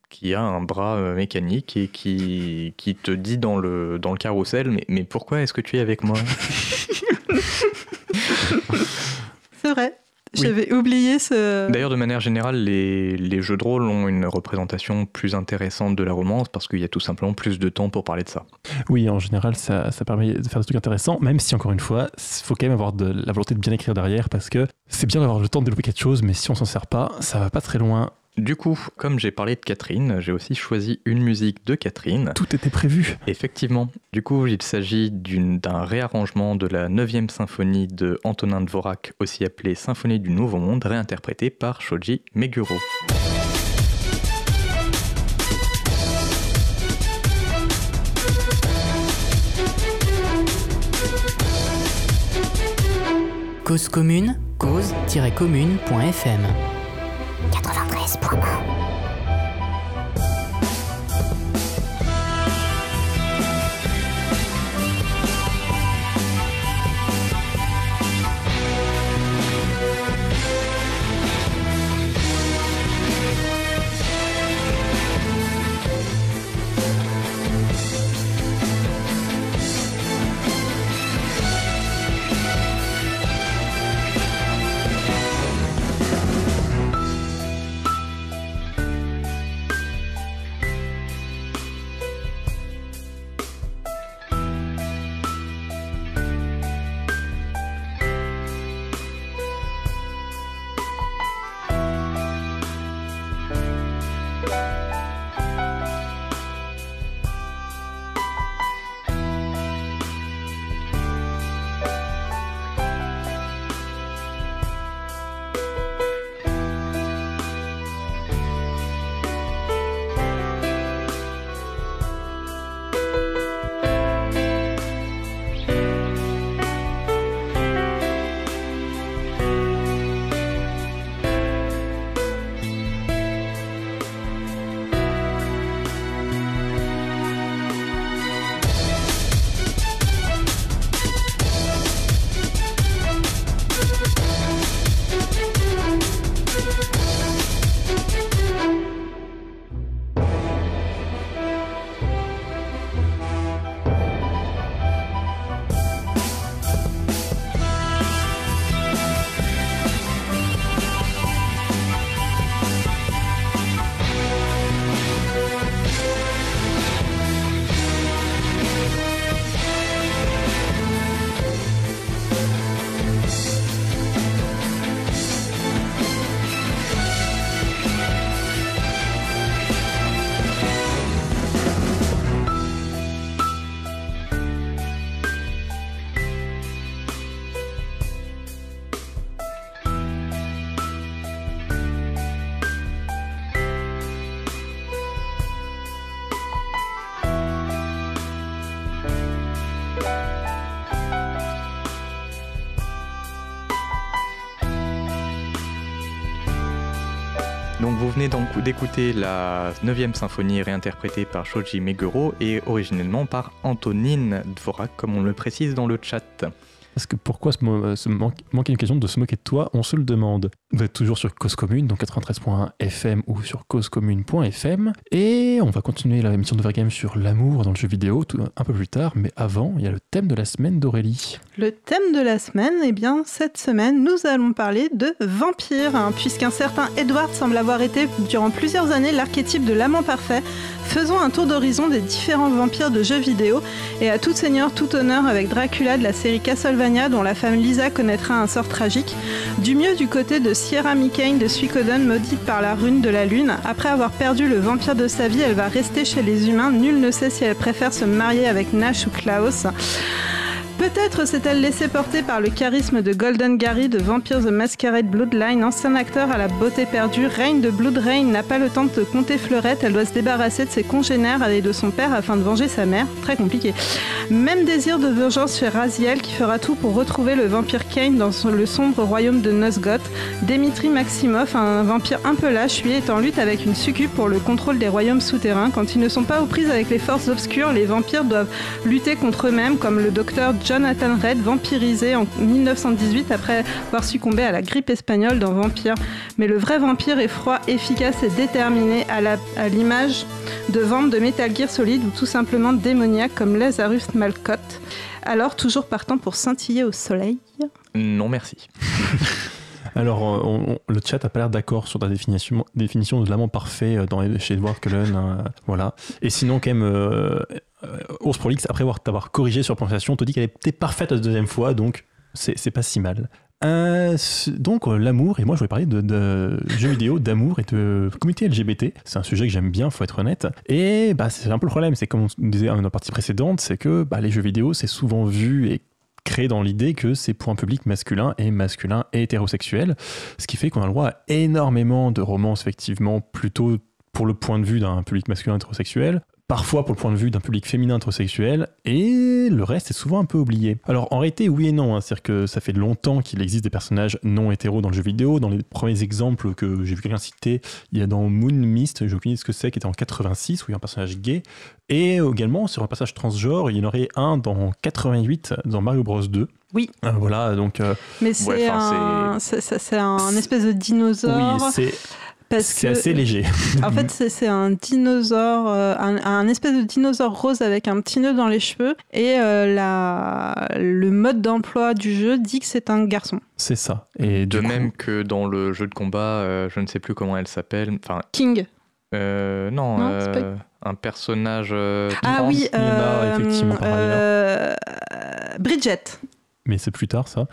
qui a un bras mécanique et qui, qui te dit dans le, dans le carrousel mais, mais pourquoi est-ce que tu es avec moi? C'est vrai. Oui. J'avais oublié ce. D'ailleurs, de manière générale, les, les jeux de rôle ont une représentation plus intéressante de la romance parce qu'il y a tout simplement plus de temps pour parler de ça. Oui, en général, ça, ça permet de faire des trucs intéressants, même si, encore une fois, il faut quand même avoir de la volonté de bien écrire derrière, parce que c'est bien d'avoir le temps de développer quelque chose, mais si on s'en sert pas, ça va pas très loin. Du coup, comme j'ai parlé de Catherine, j'ai aussi choisi une musique de Catherine. Tout était prévu. Effectivement. Du coup, il s'agit d'un réarrangement de la 9e symphonie de Antonin Dvorak, aussi appelée Symphonie du Nouveau Monde, réinterprétée par Shoji Meguro. Cause commune, cause-commune.fm 93.1 venez donc d'écouter la 9e symphonie réinterprétée par Shoji Meguro et originellement par Antonine Dvorak, comme on le précise dans le chat. Parce que pourquoi se, manquer une occasion de se moquer de toi On se le demande. Vous êtes toujours sur Cause Commune, donc 93.1 FM ou sur causecommune.fm. Et on va continuer la émission de Vergame sur l'amour dans le jeu vidéo un peu plus tard. Mais avant, il y a le thème de la semaine d'Aurélie. Le thème de la semaine, eh bien, cette semaine, nous allons parler de vampires, hein, puisqu'un certain Edward semble avoir été durant plusieurs années l'archétype de l'amant parfait. Faisons un tour d'horizon des différents vampires de jeux vidéo et à tout seigneur, tout honneur avec Dracula de la série Castlevania dont la femme Lisa connaîtra un sort tragique. Du mieux du côté de Sierra Mikaine de Suikoden maudite par la rune de la lune. Après avoir perdu le vampire de sa vie, elle va rester chez les humains. Nul ne sait si elle préfère se marier avec Nash ou Klaus. Peut-être s'est-elle laissée porter par le charisme de Golden Gary de Vampire the Masquerade Bloodline, ancien acteur à la beauté perdue. Reign de Blood Rain n'a pas le temps de compter fleurette, elle doit se débarrasser de ses congénères et de son père afin de venger sa mère. Très compliqué. Même désir de vengeance chez Raziel qui fera tout pour retrouver le vampire Kane dans le sombre royaume de Nosgoth. Dimitri Maximov, un vampire un peu lâche, lui est en lutte avec une succube pour le contrôle des royaumes souterrains. Quand ils ne sont pas aux prises avec les forces obscures, les vampires doivent lutter contre eux-mêmes, comme le docteur Jonathan Red, vampirisé en 1918 après avoir succombé à la grippe espagnole dans Vampire. Mais le vrai vampire est froid, efficace et déterminé à la- à l'image de Vamp de Metal Gear Solid ou tout simplement démoniaque comme Lazarus Malcott. Alors, toujours partant pour scintiller au soleil. Non, merci. Alors, euh, on- on- le chat a pas l'air d'accord sur ta définition, définition de l'amant parfait euh, dans, chez Edward Cullen. hein, voilà. Et sinon, quand même, euh, euh, Ours Prolix, après avoir t'avoir corrigé sur prononciation, te dit qu'elle était parfaite la deuxième fois, donc c'est pas si mal. Euh, donc euh, l'amour, et moi je voulais parler de, de jeux vidéo, d'amour et de communauté LGBT. C'est un sujet que j'aime bien, faut être honnête. Et bah, c'est un peu le problème, c'est comme on disait dans la partie précédente, c'est que bah, les jeux vidéo c'est souvent vu et créé dans l'idée que c'est pour un public masculin et masculin et hétérosexuel, ce qui fait qu'on a le droit à énormément de romances effectivement plutôt pour le point de vue d'un public masculin hétérosexuel, parfois pour le point de vue d'un public féminin hétérosexuel, et le reste est souvent un peu oublié. Alors en réalité, oui et non, hein, c'est-à-dire que ça fait longtemps qu'il existe des personnages non hétéros dans le jeu vidéo. Dans les premiers exemples que j'ai vu quelqu'un citer, il y a dans Moon Mist, j'ai oublié ce que c'est, qui était en 86, où il y a un personnage gay, et également sur un passage transgenre, il y en aurait un dans 88, dans Mario Bros 2. Oui. Euh, voilà, donc euh, Mais c'est Ouais, un, un espèce de dinosaure. oui, c'est c'est que- assez léger. En fait, c'est c'est un dinosaure, euh, un, un espèce de dinosaure rose avec un petit nœud dans les cheveux. Et euh, la, le mode d'emploi du jeu dit que c'est un garçon. C'est ça. Et De même que dans le jeu de combat, euh, je ne sais plus comment elle s'appelle. Enfin, King. euh, non, Non, c'est pas- un personnage. euh, Ah trans. oui, il y en a, euh, effectivement, par ailleurs. euh, Bridget. mais c'est plus tard ça.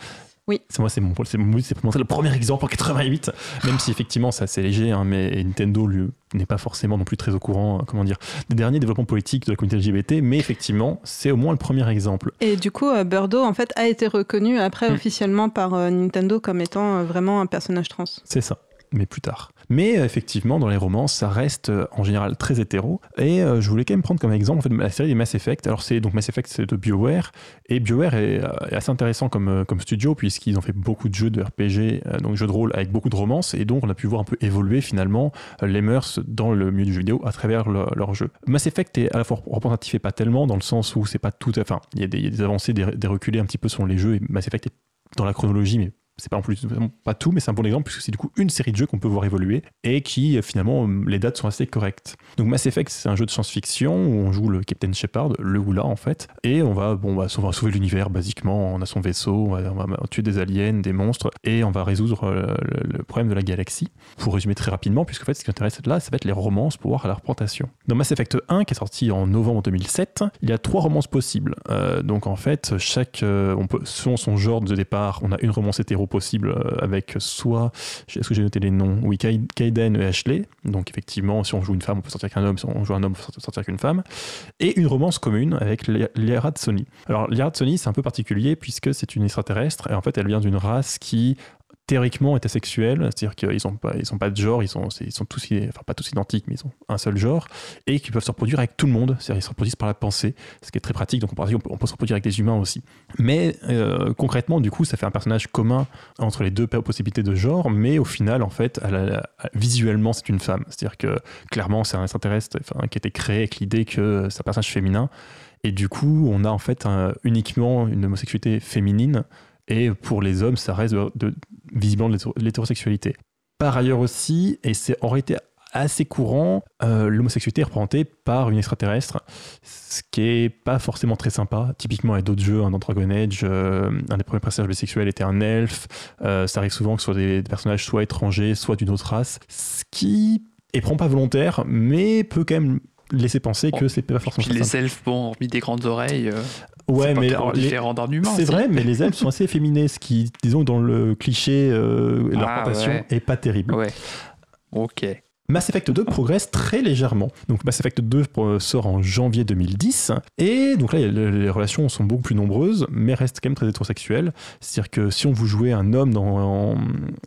Oui. C'est moi, c'est mon, c'est c'est le premier exemple en 88. Même si effectivement c'est assez léger, hein, mais Nintendo lui n'est pas forcément non plus très au courant, euh, comment dire, des derniers développements politiques de la communauté LGBT. Mais effectivement, c'est au moins le premier exemple. Et du coup, euh, Birdo, en fait, a été reconnu après Mm. officiellement par euh, Nintendo comme étant vraiment un personnage trans. C'est ça, mais plus tard. Mais euh, effectivement, dans les romans, ça reste euh, en général très hétéro. Et euh, je voulais quand même prendre comme exemple en fait, la série des Mass Effect. Alors, c'est donc Mass Effect, c'est de BioWare. Et BioWare est, assez intéressant comme, comme studio, puisqu'ils ont fait beaucoup de jeux de RPG, donc jeux de rôle avec beaucoup de romances. Et donc, on a pu voir un peu évoluer finalement les mœurs dans le milieu du jeu vidéo à travers le- leur jeu. Mass Effect est à la fois représentatif et pas tellement, dans le sens où c'est pas tout. Enfin, il y, a des- avancées, des, des reculés un petit peu selon les jeux. Et Mass Effect est dans la chronologie, mais c'est pas en plus pas tout, mais c'est un bon exemple puisque c'est du coup une série de jeux qu'on peut voir évoluer et qui euh, finalement euh, les dates sont assez correctes. Donc Mass Effect c'est un jeu de science-fiction où on joue le Captain Shepard, le ou en fait, et on va bon bah, sauver l'univers basiquement. On a son vaisseau, on va, tuer des aliens, des monstres et on va résoudre euh, le, problème de la galaxie. Pour résumer très rapidement, puisque en fait ce qui intéresse là, ça va être les romances pour voir la représentation. Dans Mass Effect 1 qui est sorti en novembre 2007, il y a trois romances possibles. Donc en fait chaque on peut selon son genre de départ, on a une romance hétéro possible euh, avec soit, est-ce que j'ai noté les noms? Oui, Kai- Kaiden et Ashley. Donc effectivement, si on joue une femme, on peut sortir qu'un homme. Si on joue un homme, on peut sortir qu'une femme. Et une romance commune avec Lia- Liara Tsoni. Alors Liara Tsoni, c'est un peu particulier puisque c'est une extraterrestre et en fait, elle vient d'une race qui théoriquement hétérosexuels, c'est-à-dire qu'ils n'ont pas, ils ont pas de genre, ils sont, sont tous, pas tous identiques, mais ils ont un seul genre, et qui peuvent se reproduire avec tout le monde, c'est-à-dire ils se reproduisent par la pensée, ce qui est très pratique, donc on peut, on se reproduire avec des humains aussi. Mais euh, concrètement, du coup, ça fait un personnage commun entre les deux possibilités de genre, mais au final, en fait, visuellement, c'est une femme. C'est-à-dire que clairement, c'est un extraterrestre enfin, qui a été créé avec l'idée que c'est un personnage féminin, et du coup, on a en fait un- uniquement une homosexualité féminine, et pour les hommes, ça reste visiblement de l'hétéro- l'hétérosexualité. Par ailleurs aussi, et c'est en réalité assez courant, euh, l'homosexualité est représentée par une extraterrestre, ce qui est pas forcément très sympa. Typiquement, avec d'autres jeux, hein, dans Dragon Age, euh, un des premiers personnages bisexuels était un elfe. Euh, ça arrive souvent que ce soit des, des personnages soit étrangers, soit d'une autre race, ce qui est prend pas volontaire, mais peut quand même laisser penser que c'est pas forcément Puis les elfes, bon, hormis des grandes oreilles, euh, Ouais, pas mais les- différent d'un humain. c'est vrai, mais les elfes sont assez féminines, ce qui, disons, dans le cliché, euh, leur Ah, ouais. est pas terrible. Ouais. Ok. Mass Effect 2 progresse très légèrement. Donc Mass Effect 2 euh, sort en janvier 2010 et donc là les relations sont beaucoup plus nombreuses mais restent quand même très hétérosexuelles. C'est-à-dire que si on vous jouez un homme dans,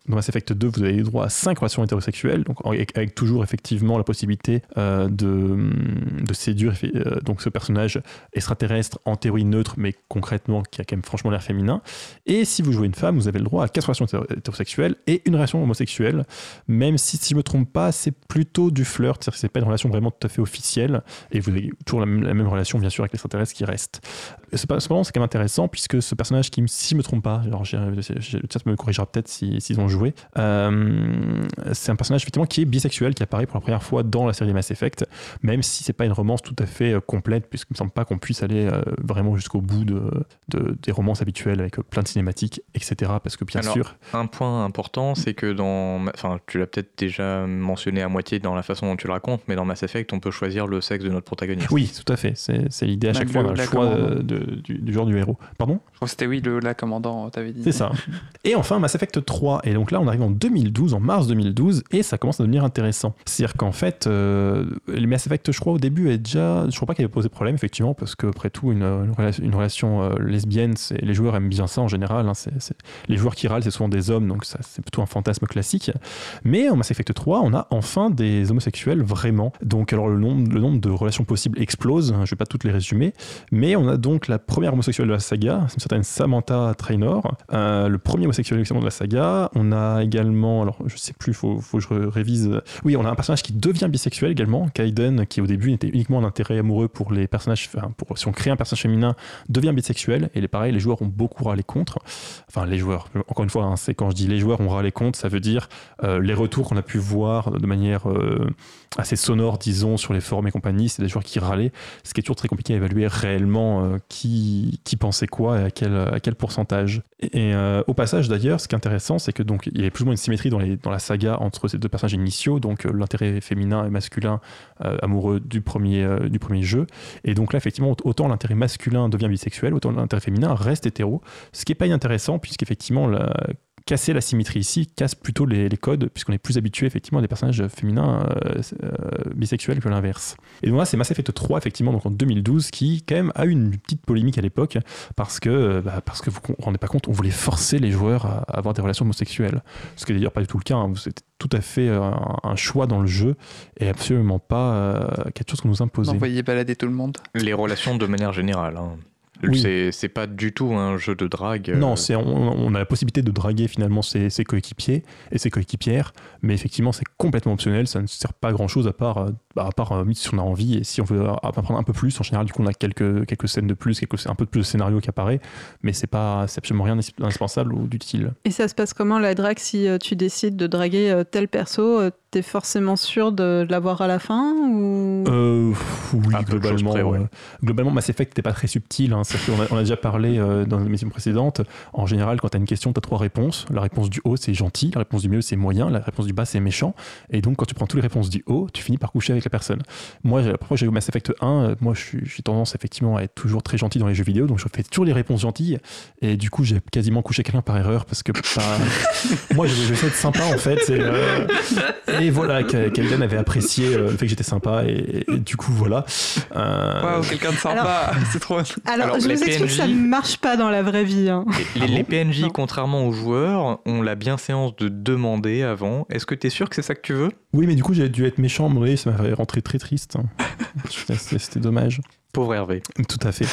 Mass Effect 2, vous avez droit à 5 relations hétérosexuelles, donc avec, toujours effectivement la possibilité euh, de, de séduire euh, donc ce personnage extraterrestre en théorie neutre mais concrètement qui a quand même franchement l'air féminin. Et si vous jouez une femme, vous avez le droit à 4 relations hétéro- hétérosexuelles et une relation homosexuelle même si, si je me trompe pas, c'est plutôt du flirt, c'est-à-dire que c'est pas une relation vraiment tout à fait officielle, et vous avez toujours la même, la même relation, bien sûr, avec l'extraterrestre qui reste. Cependant, c'est quand même intéressant, puisque ce personnage qui, si je me trompe pas, alors le chat me corrigera peut-être si- s'ils ont joué, euh, c'est un personnage effectivement qui est bisexuel, qui apparaît pour la première fois dans la série Mass Effect, même si c'est pas une romance tout à fait euh, complète, puisqu'il me semble pas qu'on puisse aller euh, vraiment jusqu'au bout de, de- des romances habituelles avec plein de cinématiques, etc. Parce que bien Alors, sûr, Un point important, c'est que dans. Enfin, tu l'as peut-être déjà mentionné à moitié dans la façon dont tu le racontes, mais dans Mass Effect, on peut choisir le sexe de notre protagoniste. Oui, tout à fait. C'est c'est l'idée à chaque fois, le- la choix euh, de- du, du genre du héros. Pardon? Je crois que c'était oui, le la commandant, t'avais dit. C'est ça. Et enfin, Mass Effect 3. Et donc là, on arrive en 2012, en mars 2012, et ça commence à devenir intéressant. C'est-à-dire qu'en fait, euh, les Mass Effect, je crois, au début, est déjà. Je crois pas qu'il avait posé problème, effectivement, parce qu'après tout, une, une relation, une relation, euh, lesbienne, c'est- les joueurs aiment bien ça en général. hein. C'est- c'est- les joueurs qui râlent, c'est souvent des hommes, donc ça, c'est plutôt un fantasme classique. Mais en Mass Effect 3, on a enfin des homosexuels vraiment. Donc, alors, le nombre, de relations possibles explose. hein, Je vais pas toutes les résumer. Mais on a donc la première homosexuelle de la saga, c'est une certaine Samantha Trainor, euh, le premier homosexuel de la saga. On a également, alors je sais plus, faut, que je révise. Oui, on a un personnage qui devient bisexuel également, Kaiden, qui au début n'était uniquement un intérêt amoureux pour les personnages, enfin, pour, si on crée un personnage féminin, devient bisexuel. Et les pareil, les joueurs ont beaucoup râlé contre. Enfin, les joueurs, encore une fois, hein, c'est quand je dis les joueurs ont râlé contre, ça veut dire euh, les retours qu'on a pu voir de manière euh, assez sonore, disons, sur les forums et compagnie, c'est des joueurs qui râlaient ce qui est toujours très compliqué à évaluer réellement euh, qui, qui pensait quoi et à quel, à quel pourcentage. Et, euh, au passage d'ailleurs, ce qui est intéressant, c'est que donc il y a plus ou moins une symétrie dans, la saga entre ces deux personnages initiaux, donc l'intérêt féminin et masculin amoureux du premier, du premier jeu. Et donc là, effectivement, autant l'intérêt masculin devient bisexuel, autant l'intérêt féminin reste hétéro, ce qui est pas inintéressant puisqu'effectivement la casser la symétrie ici casse plutôt les, les codes puisqu'on est plus habitué effectivement à des personnages féminins euh, euh, bisexuels que l'inverse. Et donc là c'est Mass Effect 3 effectivement donc en 2012 qui quand même a eu une petite polémique à l'époque parce que euh, bah, parce que vous vous rendez pas compte on voulait forcer les joueurs à, avoir des relations homosexuelles ce qui est d'ailleurs pas du tout le cas hein. c'était tout à fait un, un, choix dans le jeu et absolument pas euh, quelque chose qu'on nous imposait. Envoyer balader tout le monde. Les relations de manière générale. Hein. Oui. C'est- pas du tout un jeu de drague. euh, Non, c'est on, on a la possibilité de draguer finalement ses, ses coéquipiers et ses coéquipières, mais effectivement c'est complètement optionnel, ça ne sert pas à grand chose à part, euh, bah, à part euh, si on a envie et si on veut apprendre un peu plus. En général, du coup, on a quelques, quelques scènes de plus, quelques, un peu plus de scénario qui apparaît, mais c'est pas c'est absolument rien d'indispensable ou d'utile. Et ça se passe comment la drague si euh, tu décides de draguer euh, tel perso euh, T'es forcément sûr de l'avoir à la fin ou... Euh, oui, de globalement, près, ouais. euh, globalement, Mass Effect n'était pas très subtil. Hein, a, on a déjà parlé euh, dans l'émission précédente. En général, quand tu as une question, tu as trois réponses. La réponse du haut, c'est gentil. La réponse du milieu, c'est moyen. La réponse du bas, c'est méchant. Et donc, quand tu prends toutes les réponses du haut, tu finis par coucher avec la personne. Moi, j'ai- la première fois que j'ai eu Mass Effect 1, euh, moi, je suis- j'ai tendance effectivement à être toujours très gentil dans les jeux vidéo, donc je fais toujours les réponses gentilles. Et du coup, j'ai quasiment couché quelqu'un par erreur parce que bah, moi, je vais être sympa en fait. Et, euh, et voilà, que- quelqu'un avait apprécié euh, le fait que j'étais sympa, et, et du coup, voilà. Euh, quelqu'un de sympa, c'est trop. Alors, Alors, je vous explique que ça PNJ ne marche pas dans la vraie vie. hein. Les, les PNJ, Non. contrairement aux joueurs, ont la bienséance de demander avant. Est-ce que tu es sûr que c'est ça que tu veux? Oui, mais du coup, j'ai dû être méchant, mais ça rentré très triste. C'était c'était dommage. Pauvre Hervé. Tout à fait.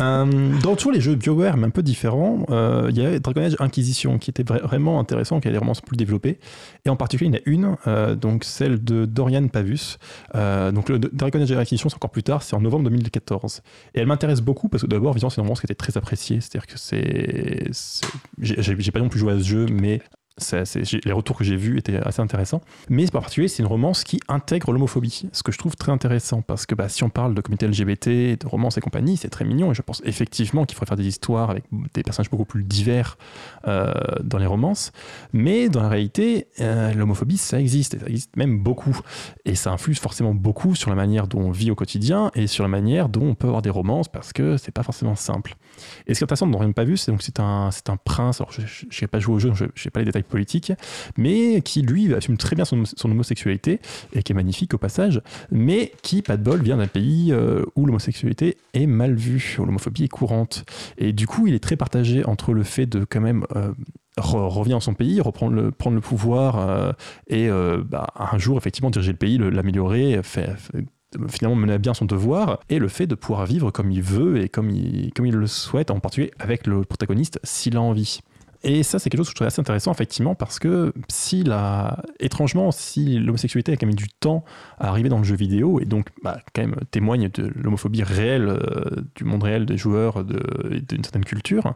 Euh, dans tous les jeux BioWare, mais un peu différents, euh, il y avait Dragon Age Inquisition qui était vra- vraiment intéressant, qui a des romances plus développées. Et en particulier, il y en a une, euh, donc celle de Dorian Pavus. Donc le Dragon Age Inquisition, c'est encore plus tard, c'est en novembre 2014. Et elle m'intéresse beaucoup parce que d'abord, évidemment, c'est une romance qui était très appréciée. C'est-à-dire que c'est. j'ai pas non plus joué à ce jeu, mais les retours que j'ai vus étaient assez intéressants. Mais en particulier, c'est une romance qui intègre l'homophobie, ce que je trouve très intéressant parce que bah, si on parle de communauté LGBT, de romance et compagnie, c'est très mignon et je pense effectivement qu'il faudrait faire des histoires avec des personnages beaucoup plus divers euh, dans les romances. Mais dans la réalité, euh, l'homophobie, ça existe et ça existe même beaucoup. Et ça influe forcément beaucoup sur la manière dont on vit au quotidien et sur la manière dont on peut avoir des romances parce que c'est pas forcément simple. Et ce qui est intéressant dans Rien pas vu, c'est donc c'est un, un prince. Alors, je n'ai pas joué au jeu, je n'ai pas les détails politiques, mais qui lui assume très bien son, homosexualité et qui est magnifique au passage, mais qui, pas de bol, vient d'un pays euh, où l'homosexualité est mal vue, où l'homophobie est courante. Et du coup, il est très partagé entre le fait de quand même euh, re- revenir dans son pays, reprendre le, prendre le pouvoir euh, et euh, bah, un jour effectivement diriger le pays, l'améliorer, finalement mener à bien son devoir et le fait de pouvoir vivre comme il veut et comme il, comme il le souhaite, en particulier avec le protagoniste s'il a envie. Et ça, c'est quelque chose que je trouve assez intéressant, effectivement, parce que si la... étrangement, si l'homosexualité a quand même du temps à arriver dans le jeu vidéo, et donc bah, quand même témoigne de l'homophobie réelle, euh, du monde réel des joueurs, d'une certaine culture,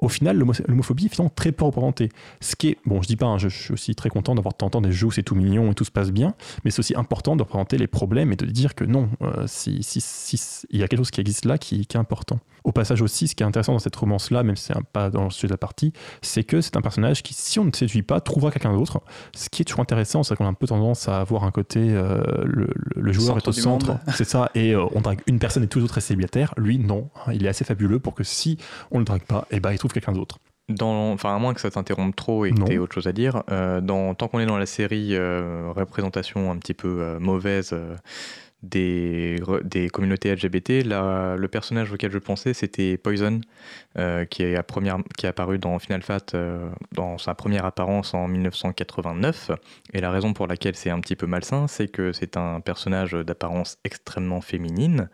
au final, l'homo- l'homophobie est finalement très peu représentée. Ce qui est, bon, je dis pas, hein, je, suis aussi très content d'avoir temps des jeux où c'est tout mignon et tout se passe bien, mais c'est aussi important de représenter les problèmes et de dire que non, euh, si, si, si- il y a quelque chose qui existe là qui est important. Au passage aussi, ce qui est intéressant dans cette romance-là, même si c'est pas dans le sujet de la partie, c'est que c'est un personnage qui, si on ne séduit pas, trouvera quelqu'un d'autre. Ce qui est toujours intéressant, c'est qu'on a un peu tendance à avoir un côté, euh, le, joueur Centre est au centre, c'est ça, et euh, on drague une personne et tous les autres restent célibataires. Lui, non, il est assez fabuleux pour que si on le drague pas, et ben il trouve quelqu'un d'autre. Dans, enfin, à moins que ça t'interrompe trop et que tu aies autre chose à dire, euh, dans, tant qu'on est dans la série représentation un petit peu mauvaise des, des communautés LGBT, le personnage auquel je pensais c'était Poison, euh, qui, est à première, qui est apparu dans Final Fat euh, dans sa première apparence en 1989. Et la raison pour laquelle c'est un petit peu malsain, c'est que c'est un personnage d'apparence extrêmement féminine.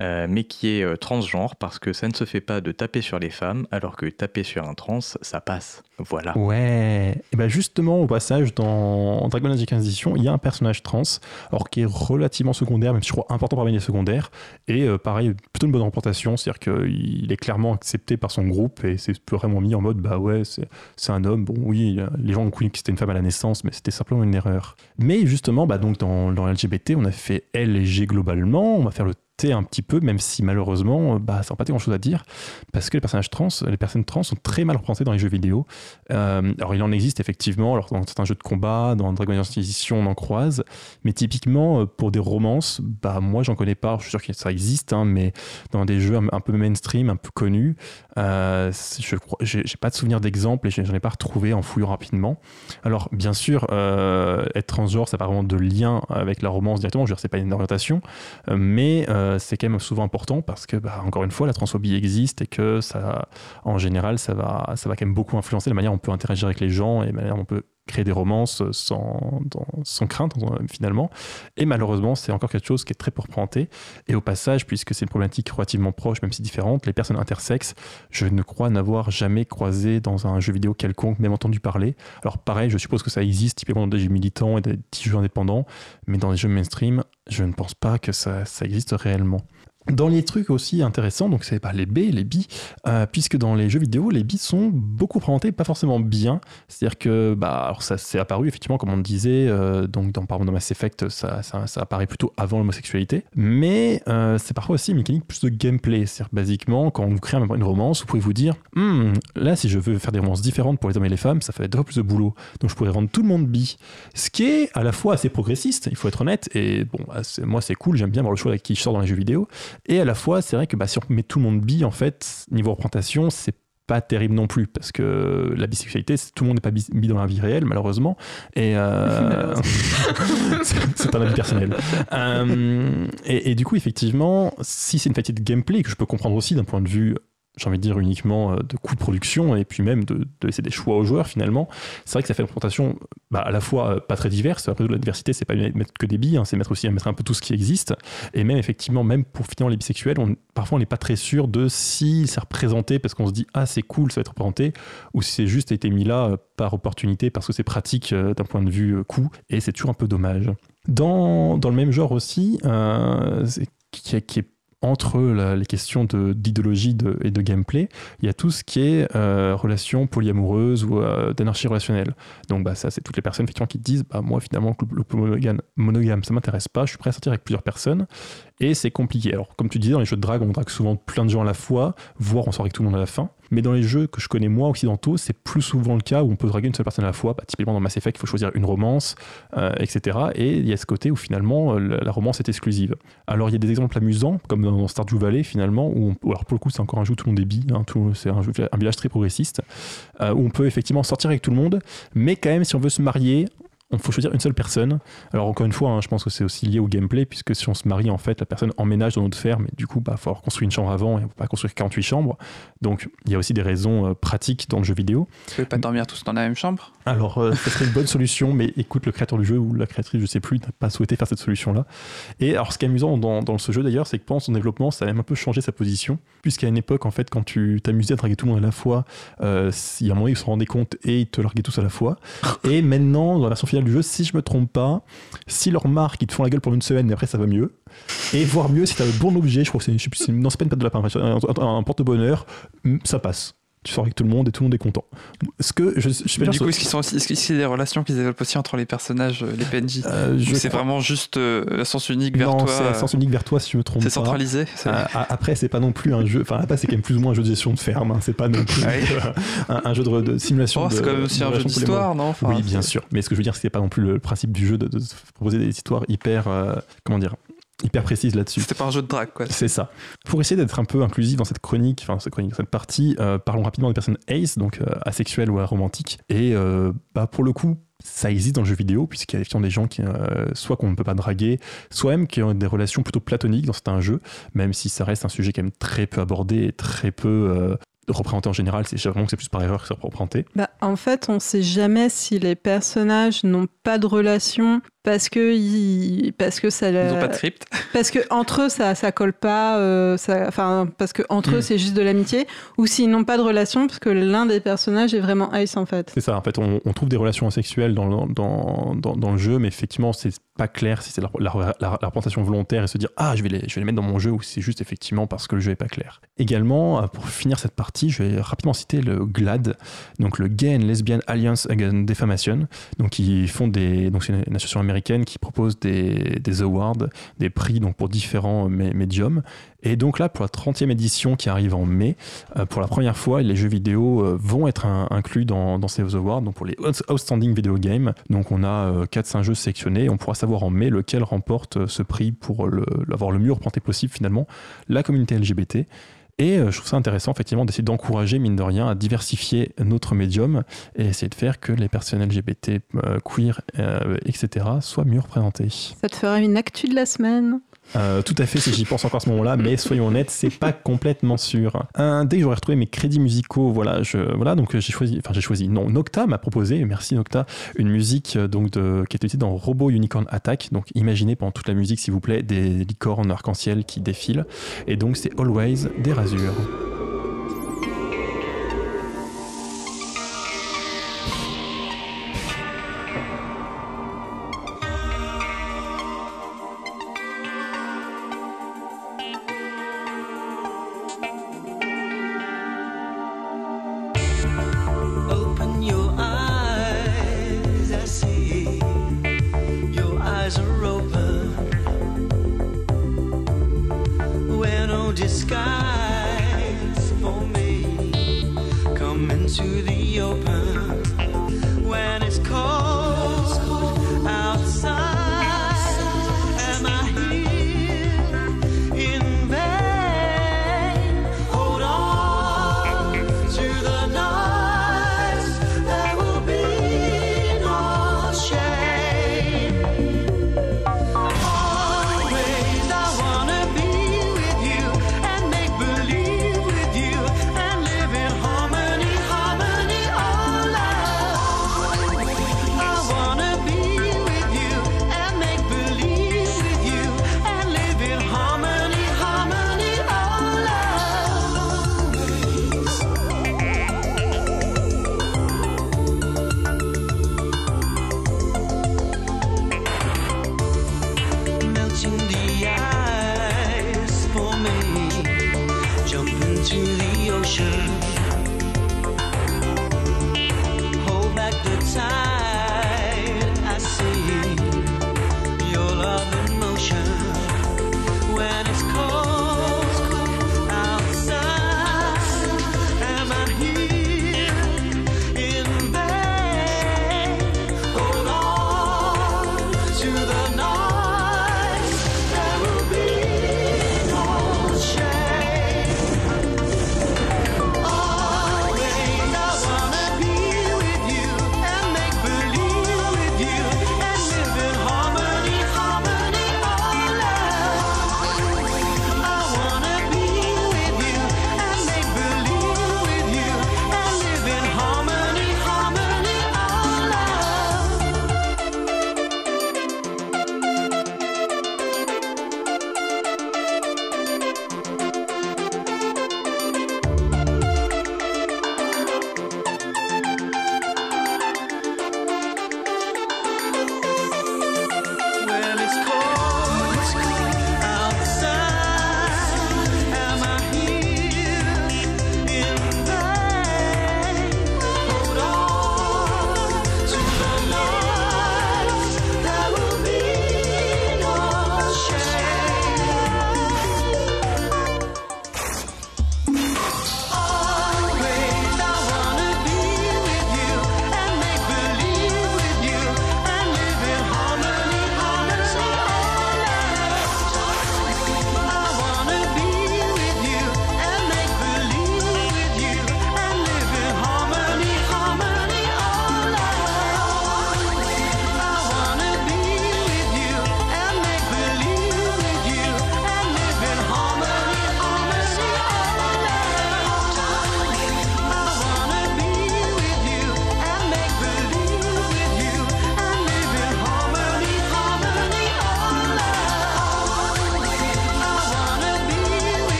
Euh, mais qui est euh, transgenre parce que ça ne se fait pas de taper sur les femmes alors que taper sur un trans ça passe voilà Ouais. Et ben justement, au passage, dans Dragon Age Inquisition, il y a un personnage trans, alors qui est relativement secondaire, même si je crois important parmi les secondaires, et euh, pareil, plutôt une bonne représentation, c'est-à-dire qu'il est clairement accepté par son groupe, et c'est vraiment mis en mode, bah ouais, c'est un homme, bon oui, les gens ont cru que c'était une femme à la naissance, mais c'était simplement une erreur. Mais justement, bah donc dans, dans LGBT, on a fait L et G globalement, on va faire le Un petit peu, même si malheureusement, euh, bah, ça n'a pas grand chose à dire, parce que les personnages trans, les personnes trans sont très mal représentées dans les jeux vidéo. Euh, alors il en existe effectivement, alors dans certains jeux de combat, dans Dragon Age Inquisition, on en croise, mais typiquement euh, pour des romances, bah moi j'en connais pas, je suis sûr que ça existe, hein, mais dans des jeux un, peu mainstream, un peu connus, euh, je j'ai pas de souvenir d'exemple et j'en ai pas retrouvé en fouillant rapidement. Alors bien sûr, euh, être transgenre, ça n'a pas vraiment de lien avec la romance directement, je veux dire c'est pas une orientation, euh, mais euh, c'est quand même souvent important parce que bah, encore une fois la transphobie existe et que ça, en général, ça va, ça va quand même beaucoup influencer la manière dont on peut interagir avec les gens et la manière dont on peut créer des romances sans, sans crainte finalement. Et malheureusement, c'est encore quelque chose qui est très représenté. Et au passage, puisque c'est une problématique relativement proche, même si différente, les personnes intersexes, je ne crois n'avoir jamais croisé dans un jeu vidéo quelconque, même entendu parler. Alors pareil, je suppose que ça existe typiquement dans des jeux militants et des petits jeux indépendants, mais dans les jeux mainstream, je ne pense pas que ça, ça existe réellement. Dans les trucs aussi intéressants, donc c'est pas les B, les bi, euh, puisque dans les jeux vidéo, les bi sont beaucoup présentés pas forcément bien. C'est-à-dire que, bah, alors ça s'est apparu effectivement, comme on disait, euh, donc dans, par exemple dans Mass Effect, ça, apparaît plutôt avant l'homosexualité, mais euh, c'est parfois aussi une mécanique plus de gameplay. C'est-à-dire basiquement, quand vous créez un- une romance, vous pouvez vous dire, Hmm, là, si je veux faire des romances différentes pour les hommes et les femmes, ça fait deux fois plus de boulot. Donc je pourrais rendre tout le monde bi. Ce qui est à la fois assez progressiste, il faut être honnête, et bon, bah, moi c'est cool, j'aime bien voir le choix avec qui je sors dans les jeux vidéo. Et à la fois, c'est vrai que bah, si on met tout le monde bi, en fait, niveau représentation, c'est pas terrible non plus parce que la bisexualité tout le monde n'est pas bi, dans la vie réelle malheureusement. Et euh, c'est c'est un avis personnel. Euh, et, et du coup effectivement si c'est une fatigue de gameplay que je peux comprendre aussi d'un point de vue j'ai envie de dire uniquement euh, de coût de production et puis même de, laisser des choix aux joueurs finalement. C'est vrai que ça fait une présentation bah, à la fois euh, pas très diverse. Après tout, la diversité c'est pas mettre que des billes hein, c'est mettre aussi mettre un peu tout ce qui existe. Et même effectivement même pour finalement les bisexuels parfois on n'est pas très sûr de si c'est représenté parce qu'on se dit ah c'est cool ça va être représenté ou si c'est juste été mis là euh, par opportunité parce que c'est pratique d'un point de vue coût. Et c'est toujours un peu dommage. Dans, dans le même genre aussi qui est entre les questions d'idéologie et de gameplay, il y a tout ce qui est euh, relation polyamoureuse ou euh, d'anarchie relationnelle. Donc bah, ça, c'est toutes les personnes effectivement qui disent bah, moi finalement, le couple monogame, monogame ça m'intéresse pas, je suis prêt à sortir avec plusieurs personnes et c'est compliqué. Alors comme tu disais, dans les jeux de drague, on drague souvent plein de gens à la fois, voire on sort avec tout le monde à la fin. Mais dans les jeux que je connais moi occidentaux, c'est plus souvent le cas où on peut draguer une seule personne à la fois. Bah, typiquement dans Mass Effect, il faut choisir une romance, euh, etc. Et il y a ce côté où finalement euh, la, romance est exclusive. Alors il y a des exemples amusants, comme dans Stardew Valley finalement, où, on- alors pour le coup c'est encore un jeu où tout le monde est bi, hein, c'est un, un village très progressiste, euh, où on peut effectivement sortir avec tout le monde, mais quand même si on veut se marier, on faut choisir une seule personne. Alors encore une fois, hein, je pense que c'est aussi lié au gameplay, puisque si on se marie, en fait, la personne emménage dans notre ferme, et du coup, bah, il faut avoir construit une chambre avant, et on peut pas construire 48 chambres. Donc il y a aussi des raisons euh, pratiques dans le jeu vidéo. Vous pouvez pas dormir tous dans la même chambre? Alors, euh, ça serait une bonne solution, mais écoute, le créateur du jeu ou la créatrice, je sais plus, n'a pas souhaité faire cette solution-là. Et alors, ce qui est amusant dans, dans ce jeu d'ailleurs, c'est que pendant son développement, ça a même un peu changé sa position, puisqu'à une époque, en fait, quand tu t'amusais à draguer tout le monde à la fois, euh, il y a un moment, ils se rendaient compte et ils te larguaient tous à la fois. Et maintenant, dans la version finale du jeu, si je me trompe pas, si leur marque, ils te font la gueule pour une semaine, mais après, ça va mieux. Et voire mieux, si tu as le bon objet, je crois que c'est, c'est- non, c'est pas une de lapin, un, un- un porte-bonheur, ça passe. Tu sors avec tout le monde et tout le monde est content. Ce que je, je du coup, est-ce qu'ils sont aussi- est-ce que c'est des relations qui se développent aussi entre les personnages, euh, les PNJ Euh, c'est crois- vraiment juste euh, sens unique vers non, toi c'est euh, à sens unique vers toi si je me trompe C'est centralisé Euh, a- après, c'est pas non plus un jeu. Enfin, là-bas, c'est quand même plus ou moins un jeu de gestion de ferme. hein. C'est pas non plus euh, un, un jeu de, de simulation. Oh, c'est quand même aussi un jeu d'histoire, non Enfin, oui, bien sûr. Mais ce que je veux dire, c'est pas non plus le principe du jeu de, de se proposer des histoires hyper, comment dire, hyper précises là-dessus. C'était pas un jeu de drague, quoi. C'est ça. Pour essayer d'être un peu inclusif dans cette chronique, enfin cette chronique, dans cette partie, euh, parlons rapidement des personnes ace, donc euh, asexuelles ou aromantiques. Et euh, bah, pour le coup, ça existe dans le jeu vidéo, puisqu'il y a effectivement des gens qui, euh, soit qu'on ne peut pas draguer, soit même qui ont des relations plutôt platoniques dans certains jeux, même si ça reste un sujet quand même très peu abordé et très peu euh, représenté en général. C'est vraiment que c'est plus par erreur que c'est représenté. Bah, en fait, on sait jamais si les personnages n'ont pas de relation parce que, ils- parce que ça. Ils ont pas de crypte. Parce que entre eux, ça, ça colle pas. euh, ça- Enfin, parce que entre eux, Mm. c'est juste de l'amitié. Ou s'ils n'ont pas de relation, parce que l'un des personnages est vraiment Ice en fait. C'est ça, en fait, on, on trouve des relations sexuelles dans, dans, dans, dans le jeu, mais effectivement, c'est pas clair si c'est la, la, la- la représentation volontaire et se dire Ah, je vais, les, je vais les mettre dans mon jeu ou si c'est juste effectivement parce que le jeu est pas clair. Également, euh, pour finir cette partie, je vais rapidement citer le GLAD, donc le Gay and Lesbian Alliance Against Defamation. Donc, ils font des, donc c'est une, une association américaine qui propose des, awards, des prix donc pour différents mé- médiums. Et donc là, pour la 30e édition qui arrive en mai, euh, pour la première fois, les jeux vidéo euh, vont être inclus dans, ces awards, donc pour les Out- Outstanding Video Games. Donc on a 4-5 jeux sélectionnés, on pourra savoir en mai lequel remporte euh, ce prix pour le- l'avoir le mieux représenté possible finalement, la communauté LGBT. Et euh, je trouve ça intéressant effectivement d'essayer d'encourager, mine de rien, à diversifier notre médium et essayer de faire que les personnes LGBT, euh, queer, euh, etc. soient mieux représentés. Ça te fera une actu de la semaine. Euh, tout à fait si j'y pense encore à ce moment-là, mais soyons honnêtes, c'est pas complètement sûr. Un, dès que j'aurais retrouvé mes crédits musicaux, voilà, je, voilà donc euh, j'ai choisi, enfin j'ai choisi, non, Nocta m'a proposé, merci Nocta, une musique euh, donc de, qui est utilisée dans Robo Unicorn Attack. Donc imaginez pendant toute la musique, s'il vous plaît, des licornes arc-en-ciel qui défilent. Et donc c'est Always des rasures.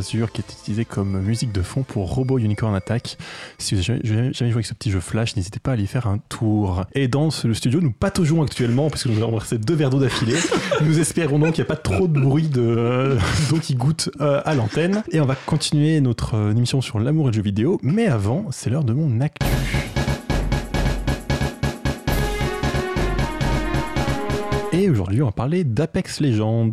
Qui est utilisé comme musique de fond pour Robo Unicorn Attack. Si vous avez jamais jamais joué avec ce petit jeu Flash, n'hésitez pas à aller faire un tour. Et dans le studio, nous pataugeons actuellement parce que nous avons versé deux verres d'eau d'affilée. nous espérons donc qu'il n'y a pas trop de bruit de euh, d'eau qui goûte euh, à l'antenne. Et on va continuer notre euh, émission sur l'amour et le jeu vidéo. Mais avant, c'est l'heure de mon actu. Aujourd'hui, on va parler d'Apex Legends.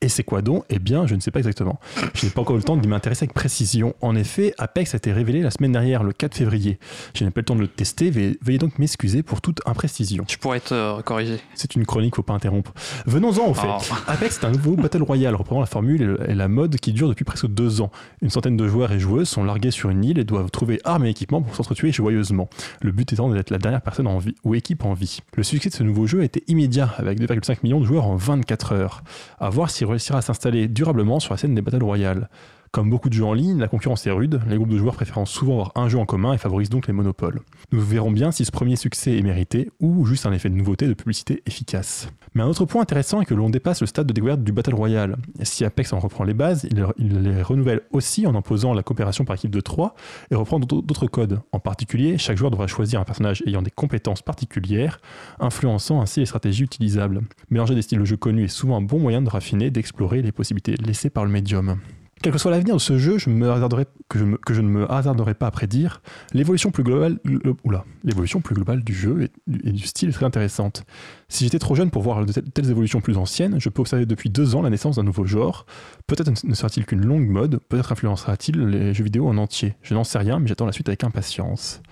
Et c'est quoi donc? Eh bien, je ne sais pas exactement. Je n'ai pas encore eu le temps d'y m'intéresser avec précision. En effet, Apex a été révélé la semaine dernière, le 4 février. Je n'ai pas eu le temps de le tester, ve- veuillez donc m'excuser pour toute imprécision. Je pourrais te euh, corriger. C'est une chronique, faut pas interrompre. Venons-en au fait. Oh. Apex est un nouveau Battle Royale reprenant la formule et le- et la mode qui dure depuis presque deux ans. Une centaine de joueurs et joueuses sont largués sur une île et doivent trouver armes et équipements pour s'entretuer joyeusement. Le but étant d'être la dernière personne en vie ou équipe en vie. Le succès de ce nouveau jeu a été immédiat avec 2,5 millions de joueurs en 24 heures. À voir s'il réussira à s'installer durablement sur la scène des Battle Royale. Comme beaucoup de jeux en ligne, la concurrence est rude, les groupes de joueurs préférant souvent avoir un jeu en commun et favorisent donc les monopoles. Nous verrons bien si ce premier succès est mérité ou juste un effet de nouveauté de publicité efficace. Mais un autre point intéressant est que l'on dépasse le stade de découverte du Battle Royale. Si Apex en reprend les bases, il, les renouvelle aussi en imposant la coopération par équipe de 3 et reprend d'autres codes. En particulier, chaque joueur devra choisir un personnage ayant des compétences particulières, influençant ainsi les stratégies utilisables. Mélanger des styles de jeu connus est souvent un bon moyen de raffiner d'explorer les possibilités laissées par le médium. Quel que soit l'avenir de ce jeu, je me hasarderai- que, je me- que je ne me hasarderai pas à prédire, l'évolution plus globale, le- oula, l'évolution plus globale du jeu et, du- et du style est très intéressante. Si j'étais trop jeune pour voir de telles, évolutions plus anciennes, je peux observer depuis deux ans la naissance d'un nouveau genre. Peut-être ne- ne sera-t-il qu'une longue mode, peut-être influencera-t-il les jeux vidéo en entier. Je n'en sais rien, mais j'attends la suite avec impatience.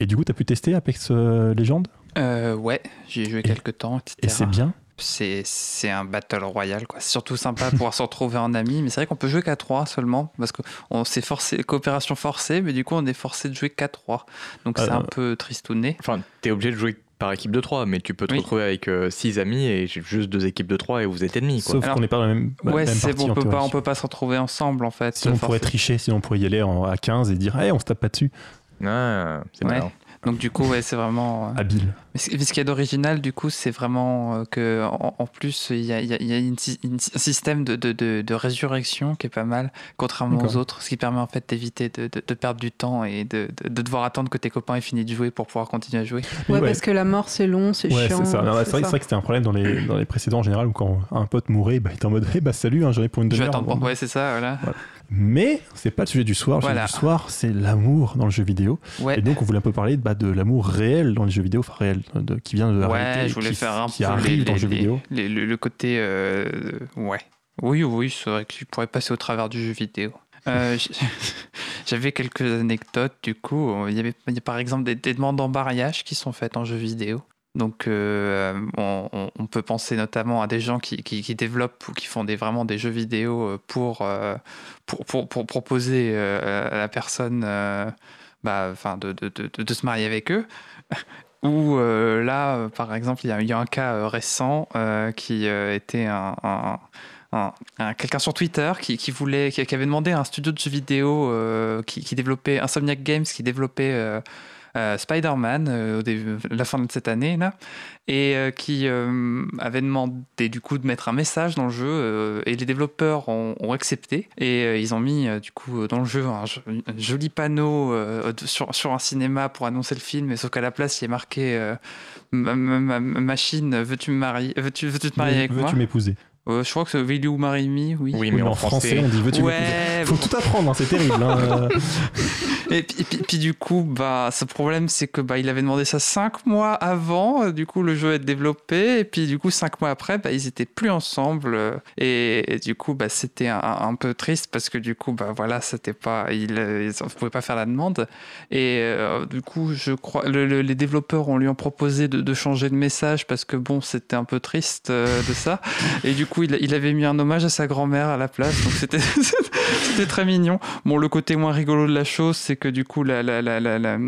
Et du coup, t'as pu tester Apex euh, Legends? Euh, ouais, j'y ai joué quelques temps, etc. Et c'est bien C'est c'est un battle royale, quoi. C'est surtout sympa de pouvoir se retrouver en amis, mais c'est vrai qu'on peut jouer qu'à 3 seulement, parce que on s'est forcé, coopération forcée, mais du coup on est forcé de jouer qu'à 3. Donc c'est Euh, un peu tristouné. Enfin, t'es obligé de jouer par équipe de 3, mais tu peux te Oui. retrouver avec 6 amis et j'ai juste deux équipes de 3 et vous êtes ennemis. Quoi. Sauf qu'on n'est pas dans la même, la ouais, c'est bon, on peut pas, on peut pas se retrouver ensemble en fait. Sinon, on pourrait tricher, sinon on pourrait y aller en- à 15 et dire hey, on se tape pas dessus. Ah, c'est Ouais. malin. Donc du coup, ouais, c'est vraiment. euh, Habile. Mais ce, mais ce qu'il y a d'original, du coup, c'est vraiment euh, que en, en plus, il y a, il y a- y a une une un système de, de, de, de résurrection qui est pas mal, contrairement aux autres, ce qui permet en fait d'éviter de, de, de perdre du temps et de, de, de devoir attendre que tes copains aient fini de jouer pour pouvoir continuer à jouer. Ouais, parce que la mort, c'est long, c'est Ouais, chiant. c'est ça. Non, C'est vrai, c'est c'est ça. vrai que c'était un problème dans les, dans les précédents en général où quand un pote mourait, bah, il était en mode, hey, bah salut, hein, j'en ai pour une Je vais demi-heure. attendre. Ouais, c'est ça, voilà. Mais c'est pas le sujet du soir. Le Voilà. sujet du soir, c'est l'amour dans le jeu vidéo. Ouais. Et donc, on voulait un peu parler bah, de l'amour réel dans les jeux vidéo, enfin réel, de- qui vient de la Ouais, réalité, je voulais qui, faire un qui peu arrive les- dans les- vidéo. les- le, côté. euh, ouais. Oui, oui, c'est vrai que tu pourrais passer au travers du jeu vidéo. Euh, J'avais quelques anecdotes, du coup. Il y avait il y a par exemple des, des demandes d'embarrage qui sont faites en jeu vidéo. Donc, euh, on, on- on peut penser notamment à des gens qui, qui- qui développent ou qui font des, vraiment des jeux vidéo pour, pour, pour, pour proposer à la personne bah, de, de, de, de se marier avec eux. Ou euh, là, par exemple, il y, a- a un cas euh, récent euh, qui était un, un- un- un- quelqu'un sur Twitter qui, qui voulait, qui, avait demandé à un studio de jeux vidéo qui, qui développait Insomniac Games, qui développait Spider-Man euh, au début, la fin de cette année là, et euh, qui euh, avait demandé du coup de mettre un message dans le jeu euh, et les développeurs ont, ont accepté et euh, ils ont mis euh, du coup dans le jeu un, jo- un joli panneau euh, sur, sur un cinéma pour annoncer le film, et sauf qu'à la place il est marqué euh, ma, ma- ma- ma machine veux-tu me marier veux-tu veux-tu te marier avec moi? Veux-tu m'épouser? Euh, Je crois que c'est Marry Me, oui. Oui, mais en français. on dit veux-tu Ouais, Faut tout apprendre, hein, c'est terrible. hein. Et puis, et puis- puis du coup, bah, ce problème, c'est que bah, il avait demandé ça cinq mois avant, euh, du coup, le jeu est développé, et puis du coup, cinq mois après, bah, ils étaient plus ensemble, euh, et, et du coup, bah, c'était un, un peu triste parce que du coup, bah, voilà, c'était pas, ils, ils ne pouvaient pas faire la demande, et euh, du coup, je crois, le- le- les développeurs on lui ont proposé de, de changer de message parce que bon, c'était un peu triste euh, de ça, et du coup, il, il avait mis un hommage à sa grand-mère à la place, donc c'était c'était très mignon. Bon, le côté moins rigolo de la chose, c'est que du coup, la, la, la, la, la-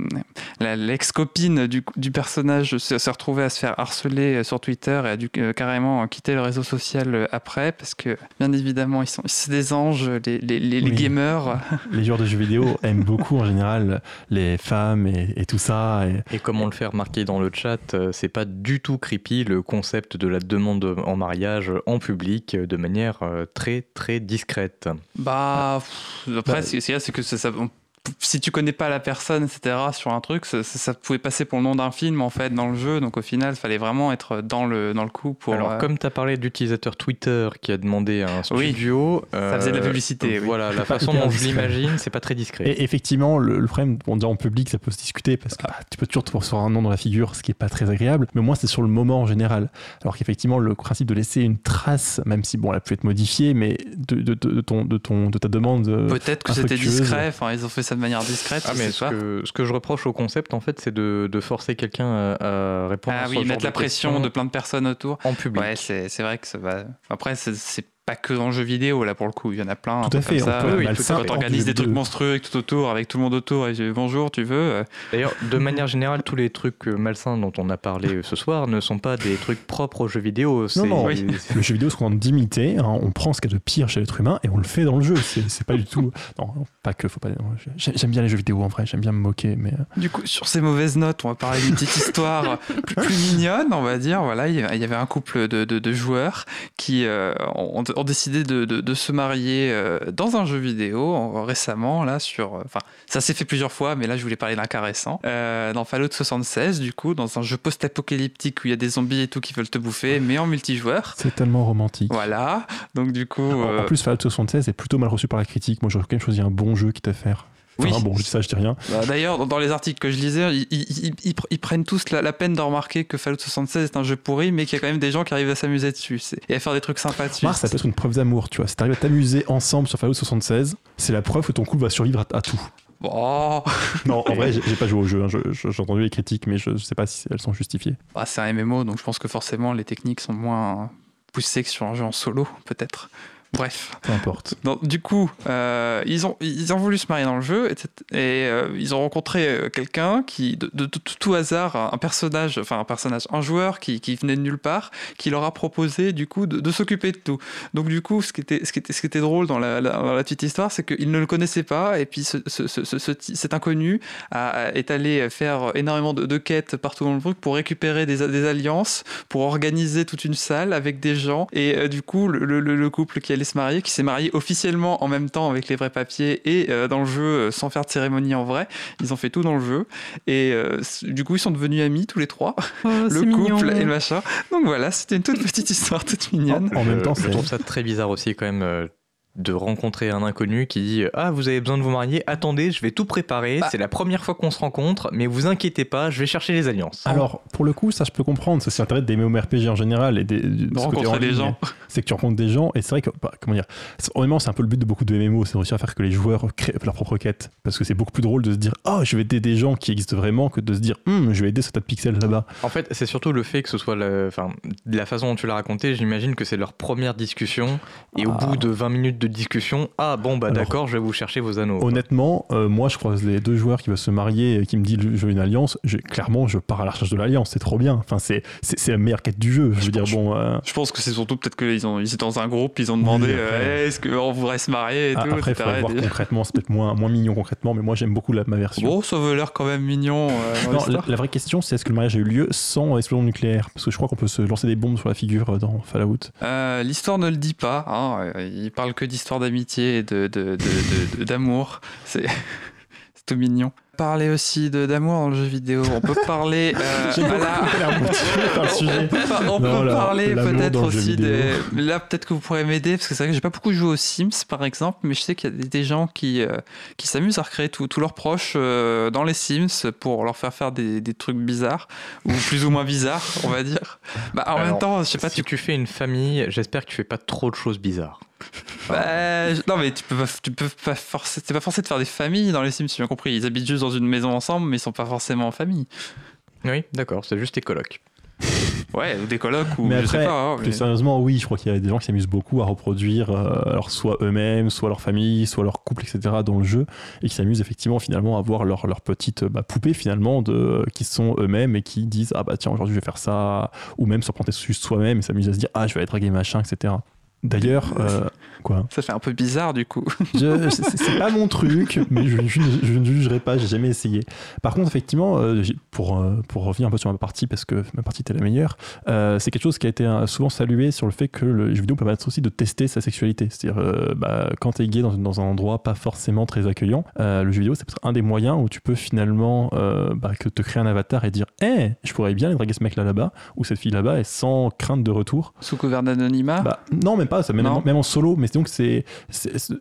la- l'ex-copine du, du personnage s'est s'est retrouvée à se faire harceler sur Twitter et a dû euh, carrément quitter le réseau social euh, après, parce que, bien évidemment, ils sont c'est des anges, les, les, les, les Oui. gamers. Les joueurs de jeux vidéo aiment beaucoup en général les femmes et, et tout ça. Et, Et comme on le fait remarquer dans le chat, euh, c'est pas du tout creepy le concept de la demande en mariage en public euh, de manière euh, très très discrète. Bah, pff, après, Bah, ce qu'il y a, c'est que ça, ça- on- si tu connais pas la personne, etc., sur un truc, ça, pouvait passer pour le nom d'un film, en fait, dans le jeu. Donc, au final, il fallait vraiment être dans le, dans le coup pour. Alors, euh, comme tu as parlé d'utilisateur Twitter qui a demandé à un Oui. studio, Ça faisait de la euh, publicité, oui. Voilà, la façon dont je discret. l'imagine, c'est pas très discret. et effectivement, le, le problème, bon, déjà en public, ça peut se discuter parce que bah, tu peux toujours te recevoir un nom dans la figure, ce qui est pas très agréable. Mais moi, c'est sur le moment en général. Alors qu'effectivement, le principe de laisser une trace, même si bon, elle a pu être modifiée, mais de, de, de- de ton, de, ton, de ta demande. euh, Peut-être que c'était discret, enfin ils ont fait ça de manière discrète, Ah, mais ce pas. que, ce que je reproche au concept, en fait, c'est de, de forcer quelqu'un à, répondre à Ah oui, mettre la pression de plein de personnes autour. en public. Ouais, c'est vrai que ça va. Après, c'est pas que dans le jeu vidéo, là pour le coup, il y en a plein. Tout à fait, comme on ça. peut Oui, tout quand du des trucs monstrueux avec tout autour, avec tout le monde autour, et je dis, bonjour, tu veux euh, D'ailleurs, de manière générale, tous les trucs euh, malsains dont on a parlé euh, ce soir ne sont pas des trucs propres aux jeux vidéo. non, oui. Le jeu vidéo se contente d'imiter, hein, on prend ce qu'il y a de pire chez l'être humain et on le fait dans le jeu. C'est pas du tout. Non, non, pas que, faut pas. J'aime bien les jeux vidéo en vrai, j'aime bien me moquer, mais. Du coup, sur ces mauvaises notes, on va parler d'une petite histoire plus, plus mignonne, on va dire. Voilà, il y avait- il y avait un couple de, de- de joueurs qui euh, ont, ont décidé de, de- de se marier euh, dans un jeu vidéo en- récemment, là, sur. euh, Enfin, ça s'est fait plusieurs fois, mais là, je voulais parler d'un cas récent. Euh, dans Fallout 76, du coup, dans un jeu post-apocalyptique où il y a des zombies et tout qui veulent te bouffer, mais en multijoueur. C'est tellement romantique. Voilà, donc du coup. En- euh, En plus, Fallout 76 est plutôt mal reçu par la critique. Moi, j'aurais quand même choisi un bon jeu quitte à faire. Enfin, Oui. bon, je dis ça, je dis rien. Bah, D'ailleurs, dans- les articles que je lisais, ils, ils- ils- ils pr- ils prennent tous la, la peine de remarquer que Fallout 76 est un jeu pourri, mais qu'il y a quand même des gens qui arrivent à s'amuser dessus et à faire des trucs sympas dessus. Mars, ça peut être une preuve d'amour, tu vois. Si t'arrives à t'amuser ensemble sur Fallout 76, c'est la preuve que ton couple va survivre à, à tout. Non, en vrai, j'ai pas joué au jeu. hein. Je- J'ai entendu les critiques, mais je, je sais pas si elles sont justifiées. bah, c'est un MMO, donc je pense que forcément les techniques sont moins poussées que sur un jeu en solo, peut-être. Bref. Peu importe. Donc, du coup, euh, ils, ont, ils ont voulu se marier dans le jeu et euh, ils ont rencontré euh, quelqu'un qui, de, de- de tout hasard, un personnage, enfin un personnage, un joueur qui, qui venait de nulle part, qui leur a proposé du coup de, de s'occuper de tout. Donc du coup, ce qui était, ce qui était, ce qui était drôle dans la, la- dans la petite histoire, c'est qu'ils ne le connaissaient pas et puis ce, ce- ce- ce- ce- cet inconnu a- a- est allé faire énormément de, quêtes partout dans le truc pour récupérer des, des alliances, pour organiser toute une salle avec des gens et euh, du coup le, le- le couple qui allait se marier, qui s'est marié officiellement en même temps avec les vrais papiers et euh, dans le jeu euh, sans faire de cérémonie en vrai, ils ont fait tout dans le jeu et euh, du coup ils sont devenus amis tous les trois, Oh, le mignon. couple et le machin. Donc voilà, c'était une toute petite histoire toute mignonne. En même Je- temps, je trouve ça très bizarre aussi quand même euh, de rencontrer un inconnu qui dit ah vous avez besoin de vous marier attendez je vais tout préparer Bah. c'est la première fois qu'on se rencontre mais vous inquiétez pas je vais chercher les alliances Alors, pour le coup, ça je peux comprendre. Ça, c'est l'intérêt des MMORPG en général et des, de rencontrer des gens. C'est que tu rencontres des gens et c'est vrai que, bah, comment dire, c'est- honnêtement, c'est un peu le but de beaucoup de MMO, c'est de réussir à faire que les joueurs créent leur propre quête. Parce que c'est beaucoup plus drôle de se dire, oh, je vais aider des gens qui existent vraiment que de se dire, Hum, je vais aider ce tas de pixels là-bas. En fait, c'est surtout le fait que ce soit le, la façon dont tu l'as raconté, j'imagine que c'est leur première discussion et au Ah. bout de 20 minutes de discussion, ah bon bah Alors, d'accord, je vais vous chercher vos anneaux. Honnêtement, euh, moi, je croise les deux joueurs qui veulent se marier et qui me disent, je veux une alliance. Je- clairement, je pars à la recherche de l'alliance. C'est trop bien. Enfin, c'est c'est c'est la meilleure quête du jeu. Je veux dire, pense- bon. euh, Je pense que c'est surtout peut-être qu'ils ont, ils étaient dans un groupe, ils ont demandé Oui, euh, après. Est-ce qu'on voudrait se marier et ah, tout, après, faut voir Et- concrètement. C'est peut-être moins, moins mignon concrètement, mais moi, j'aime beaucoup la, ma version. Bon, ça veut l'air quand même mignon. euh, Non, la, vraie question, c'est est-ce que le mariage a eu lieu sans explosion nucléaire? Parce que je crois qu'on peut se lancer des bombes sur la figure dans Fallout. Euh, L'histoire ne le dit pas. hein, Il parle que d'histoire d'amitié et de, de- de- de- de- d'amour. C'est c'est tout mignon. Parler aussi de- d'amour dans le jeu vidéo. On peut parler. euh, la-. Par- on Non, peut la- parler peut-être aussi des. Là, peut-être que vous pourrez m'aider parce que c'est vrai que j'ai pas beaucoup joué aux Sims par exemple, mais je sais qu'il y a des- gens qui, euh, qui s'amusent à recréer tous leurs proches euh, dans les Sims pour leur faire faire des, des trucs bizarres ou plus ou moins bizarres, on va dire. Bah, en même temps, je sais pas, si tu fais une famille, j'espère que tu fais pas trop de choses bizarres. Bah, non, mais tu peux pas, tu peux pas forcer, t'es pas forcé de faire des familles dans les Sims, j'ai bien compris. Ils habitent juste dans une maison ensemble, mais ils sont pas forcément en famille. Oui, d'accord, c'est juste tes colocs. Ouais, ou des colocs, ou Mais je sais après, pas. hein, plus mais- sérieusement, oui, je crois qu'il y a des gens qui s'amusent beaucoup à reproduire euh, alors soit eux-mêmes, soit leur famille, soit leur couple, etc. dans le jeu, et qui s'amusent effectivement finalement à voir leur, leur petite bah, poupée finalement de, qui sont eux-mêmes et qui disent ah bah tiens aujourd'hui je vais faire ça, ou même se prendre juste soi-même et s'amuser à se dire ah je vais aller draguer machin, etc. D'ailleurs, euh, quoi Ça fait un peu bizarre du coup. Je- c'est- pas mon truc, mais je, je ne- je ne jugerai pas, j'ai jamais essayé. Par contre, effectivement, euh, pour, euh, pour revenir un peu sur ma partie, parce que ma partie était la meilleure, euh, c'est quelque chose qui a été souvent salué sur le fait que le jeu vidéo peut permettre aussi de tester sa sexualité. C'est-à-dire, euh, bah, quand t'es gay dans, dans un endroit pas forcément très accueillant, euh, le jeu vidéo, c'est peut-être un des moyens où tu peux finalement euh, bah, que te créer un avatar et dire Hé, je pourrais bien aller draguer ce mec-là là-bas, ou cette fille là-bas, et sans crainte de retour. Sous couvert d'anonymat? Bah, non, même pas, ça, même, en solo, mais donc c'est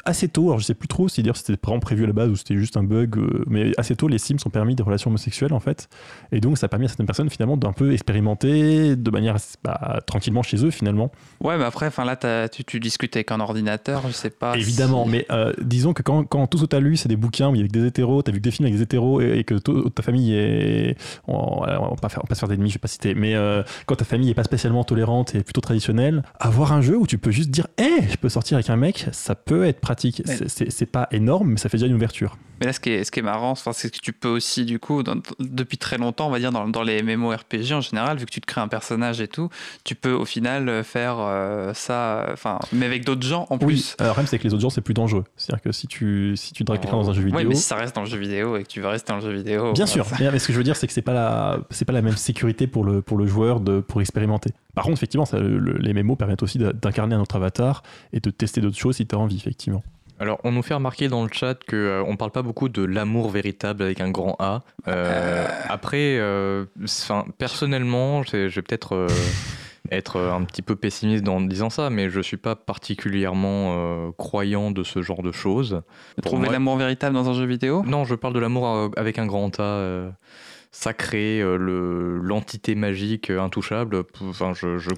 assez tôt. Alors je sais plus trop si d'ailleurs c'était vraiment prévu à la base ou c'était juste un bug, euh, mais assez tôt les Sims ont permis des relations homosexuelles en fait, et donc ça a permis à certaines personnes finalement d'un peu expérimenter de manière bah, tranquillement chez eux finalement. Ouais, mais après, enfin là, tu, tu discutes avec un ordinateur, je sais pas. Évidemment, si- mais euh, disons que quand, quand tout ce que t'as lu c'est des bouquins où il y a des hétéros, t'as vu que des films avec des hétéros et, et que ta famille est, on, on va pas faire, on va pas se faire d'ennemis, je vais pas citer, mais euh, quand ta famille est pas spécialement tolérante et plutôt traditionnelle, avoir un jeu où tu peux juste dire, hé, je peux sortir avec un mec, ça peut être pratique. C'est pas énorme, mais ça fait déjà une ouverture. Mais là, ce qui est, ce qui est marrant, c'est que tu peux aussi, du coup, dans- depuis très longtemps, on va dire, dans, dans les MMORPG en général, vu que tu te crées un personnage et tout, tu peux au final euh, faire euh, ça, enfin, mais avec d'autres gens en Oui, plus. alors le problème c'est que les autres gens c'est plus dangereux. C'est-à-dire que si tu, si tu dragues quelqu'un dans un jeu vidéo. Ouais, mais si ça reste dans le jeu vidéo et que tu veux rester dans le jeu vidéo. Bien sûr, ça- mais, ce que je veux dire, c'est que c'est pas la, c'est pas la même sécurité pour le, pour le joueur de, pour expérimenter. Par contre, effectivement, ça, le- le- les MMO permettent aussi d'incarner un autre avatar et de tester d'autres choses si tu as envie, effectivement. Alors, on nous fait remarquer dans le chat que euh, on parle pas beaucoup de l'amour véritable avec un grand A. Euh, Après, euh, 'fin, personnellement, je vais peut-être être un petit peu pessimiste en disant ça, mais je suis pas particulièrement croyant de ce genre de choses. Trouver l'amour véritable dans un jeu vidéo? Non, je parle de l'amour avec un grand A. sacré, le- l'entité magique intouchable. Enfin, je, je,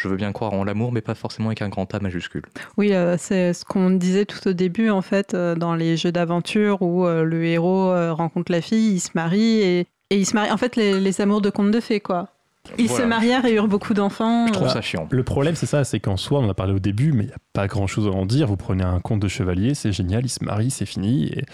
je veux bien croire en l'amour, mais pas forcément avec un grand A majuscule. Oui, euh, c'est ce qu'on disait tout au début, en fait, euh, dans les jeux d'aventure où euh, le héros euh, rencontre la fille, il se marie et, et il se marie. En fait, les, les amours de contes de fées, quoi. Ils Voilà. se marièrent et eurent beaucoup d'enfants. Je trouve euh, ça chiant. Le problème, c'est ça, c'est qu'en soi, on en a parlé au début, mais il n'y a pas grand chose à en dire. Vous prenez un conte de chevalier, c'est génial, il se marie, c'est fini. Et,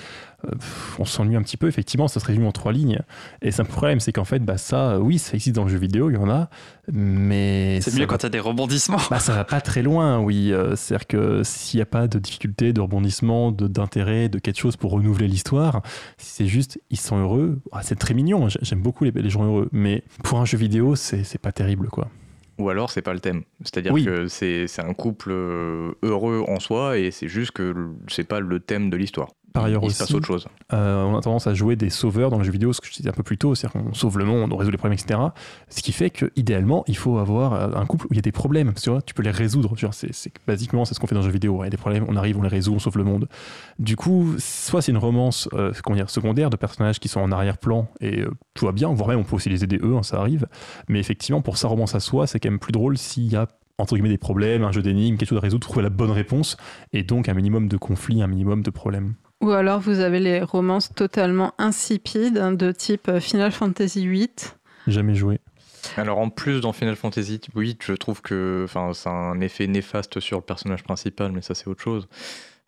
on s'ennuie un petit peu, effectivement, ça se résume en trois lignes. Et c'est un problème, c'est qu'en fait, bah, ça, euh, oui, ça existe dans le jeu vidéo, il y en a, mais. C'est mieux va quand il y a des rebondissements. bah, ça va pas très loin, oui. Euh, C'est-à-dire que s'il n'y a pas de difficulté, de rebondissement, de- d'intérêt, de, quelque chose pour renouveler l'histoire, si c'est juste, ils sont heureux, ah, c'est très mignon, j'ai- j'aime beaucoup les, les gens heureux, mais pour un jeu vidéo, c'est pas terrible, quoi. Ou alors, c'est pas le thème. C'est-à-dire Oui. que c'est un couple euh, heureux en soi et c'est juste que c'est pas le thème de l'histoire. Par ailleurs Il aussi, se passe autre chose. Euh, on a tendance à jouer des sauveurs dans le jeu vidéo, ce que je disais un peu plus tôt, c'est-à-dire qu'on sauve le monde, on résout les problèmes, etc. Ce qui fait que idéalement, il faut avoir euh, un couple où il y a des problèmes, tu vois, tu peux les résoudre. Tu vois, c'est, c'est- basiquement, c'est ce qu'on fait dans le jeu vidéo. Il y a des problèmes, on arrive, on les résout, on sauve le monde. Du coup, soit c'est une romance euh, dire, secondaire de personnages qui sont en arrière-plan et euh, tout va bien, voire même on peut aussi les aider eux, hein, ça arrive. Mais effectivement, pour sa romance à soi, c'est quand même plus drôle s'il y a entre guillemets des problèmes, un jeu d'énigmes, quelque chose à résoudre, trouver la bonne réponse, et donc un minimum de conflits, un minimum de problèmes. Ou alors vous avez les romances totalement insipides hein, de type euh, Final Fantasy VIII. Jamais joué. Alors en plus dans Final Fantasy VIII, je trouve que enfin ça a un effet néfaste sur le personnage principal, mais ça c'est autre chose.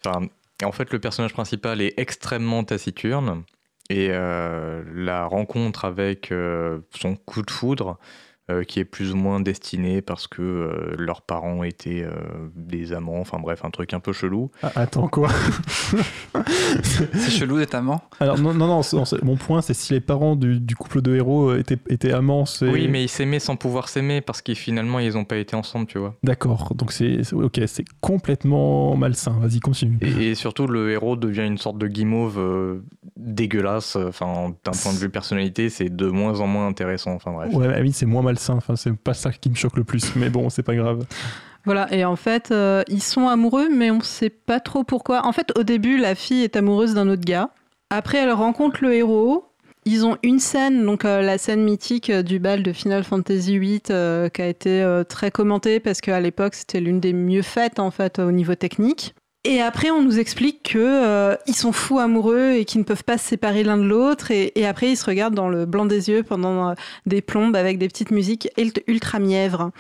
Enfin, en fait le personnage principal est extrêmement taciturne et euh, la rencontre avec euh, son coup de foudre, euh, qui est plus ou moins destiné parce que euh, leurs parents étaient euh, des amants, enfin bref un truc un peu chelou. Ah, attends, quoi? C'est chelou d'être amant? Alors non, non, non, c'est- c'est- mon point c'est si les parents du, du couple de héros étaient, étaient amants, c'est... Oui, mais ils s'aimaient sans pouvoir s'aimer parce qu'ils finalement ils ont pas été ensemble, tu vois. D'accord, donc c'est... c'est- Ok, c'est complètement malsain, vas-y, continue. Et, et surtout, le héros devient une sorte de guimauve euh, dégueulasse. Enfin, d'un point de vue personnalité, c'est de moins en moins intéressant. Enfin bref. Ouais, à la limite, c'est moins malsain, c'est pas ça qui me choque le plus, mais bon, c'est pas grave. Voilà, et en fait, euh, ils sont amoureux, mais on sait pas trop pourquoi. En fait, au début, la fille est amoureuse d'un autre gars. Après, elle rencontre le héros. Ils ont une scène, donc euh, la scène mythique euh, du bal de Final Fantasy VIII, qui a été très commentée parce qu'à l'époque, c'était l'une des mieux faites en fait au niveau technique. Et après, on nous explique que euh, ils sont fous amoureux et qu'ils ne peuvent pas se séparer l'un de l'autre. Et, et après, ils se regardent dans le blanc des yeux pendant euh, des plombes avec des petites musiques ult- ultra mièvres.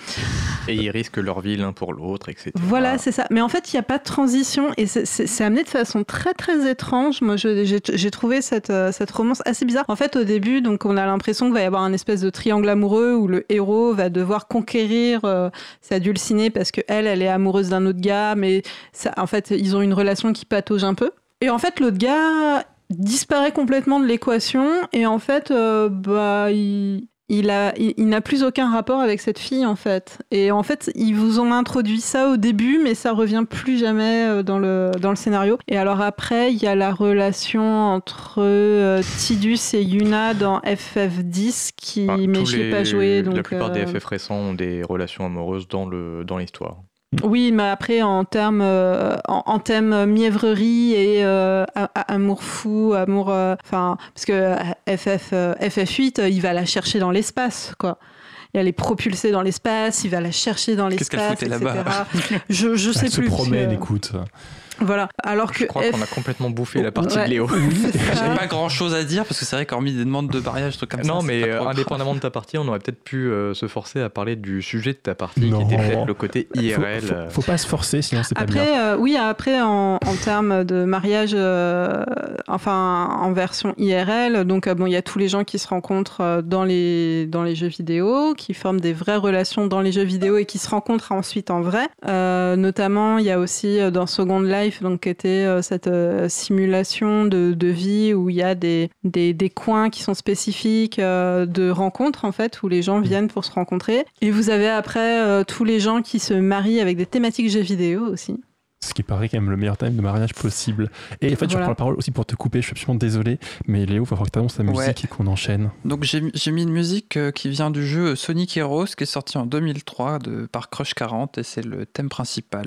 Et ils risquent leur vie l'un pour l'autre, etc. Voilà, c'est ça. Mais en fait, il n'y a pas de transition et c'est- amené de façon très très étrange. Moi, j'ai trouvé cette, euh, cette romance assez bizarre. En fait, au début, donc, on a l'impression qu'il va y avoir un espèce de triangle amoureux où le héros va devoir conquérir euh, sa dulcinée parce que elle, elle est amoureuse d'un autre gars, mais ça, en fait, ils ont une relation qui patauge un peu. Et en fait, l'autre gars disparaît complètement de l'équation et en fait, euh, bah, il, il, a, il, il n'a plus aucun rapport avec cette fille en fait. Et en fait, ils vous ont introduit ça au début, mais ça revient plus jamais euh, dans le, dans le scénario. Et alors après, il y a la relation entre euh, Tidus et Yuna dans FF10, qui, Enfin, mais je l'ai pas joué. La Donc, plupart des FF récents ont des relations amoureuses dans le dans l'histoire. Oui, mais après, en termes euh, en, en thème mièvrerie et euh, a- a- amour fou, amour. euh, Enfin, parce que FF, euh, FF8, euh, il va la chercher dans l'espace, quoi. Et elle est propulsée dans l'espace, il va la chercher dans Qu'est-ce qu'elle l'espace, foutait etc. là-bas? Je, je sais Elle se plus. promène, parce que- écoute. Voilà. Alors que Je crois F- qu'on a complètement bouffé la partie Ouais. de Léo. J'ai pas grand chose à dire parce que c'est vrai qu'hormis des demandes de mariage, trucs comme ça. non, mais pas euh, trop- indépendamment de ta partie, on aurait peut-être pu euh, se forcer à parler du sujet de ta partie, Non. qui était peut-être le côté Faut, IRL. faut- euh. faut pas se forcer, sinon c'est pas bien. Après, euh, oui, après, en, en termes de mariage, euh, enfin, en version IRL, donc, euh, bon, il y a tous les gens qui se rencontrent dans les, dans les jeux vidéo, qui forment des vraies relations dans les jeux vidéo et qui se rencontrent ensuite en vrai. Euh, notamment, il y a aussi dans Second Life, donc, qui était euh, cette euh, simulation de, de vie où il y a des, des, des coins qui sont spécifiques euh, de rencontres, en fait, où les gens viennent pour se rencontrer. Et vous avez après euh, tous les gens qui se marient avec des thématiques jeux vidéo aussi. Ce qui paraît quand même le meilleur thème de mariage possible. Et en fait, je Voilà. prends la parole aussi pour te couper, je suis absolument désolé, mais Léo, il va falloir que tu annonces ta musique Ouais. et qu'on enchaîne. Donc j'ai j'ai mis une musique qui vient du jeu Sonic Heroes qui est sorti en 2003 de, par Crush 40 et c'est le thème principal.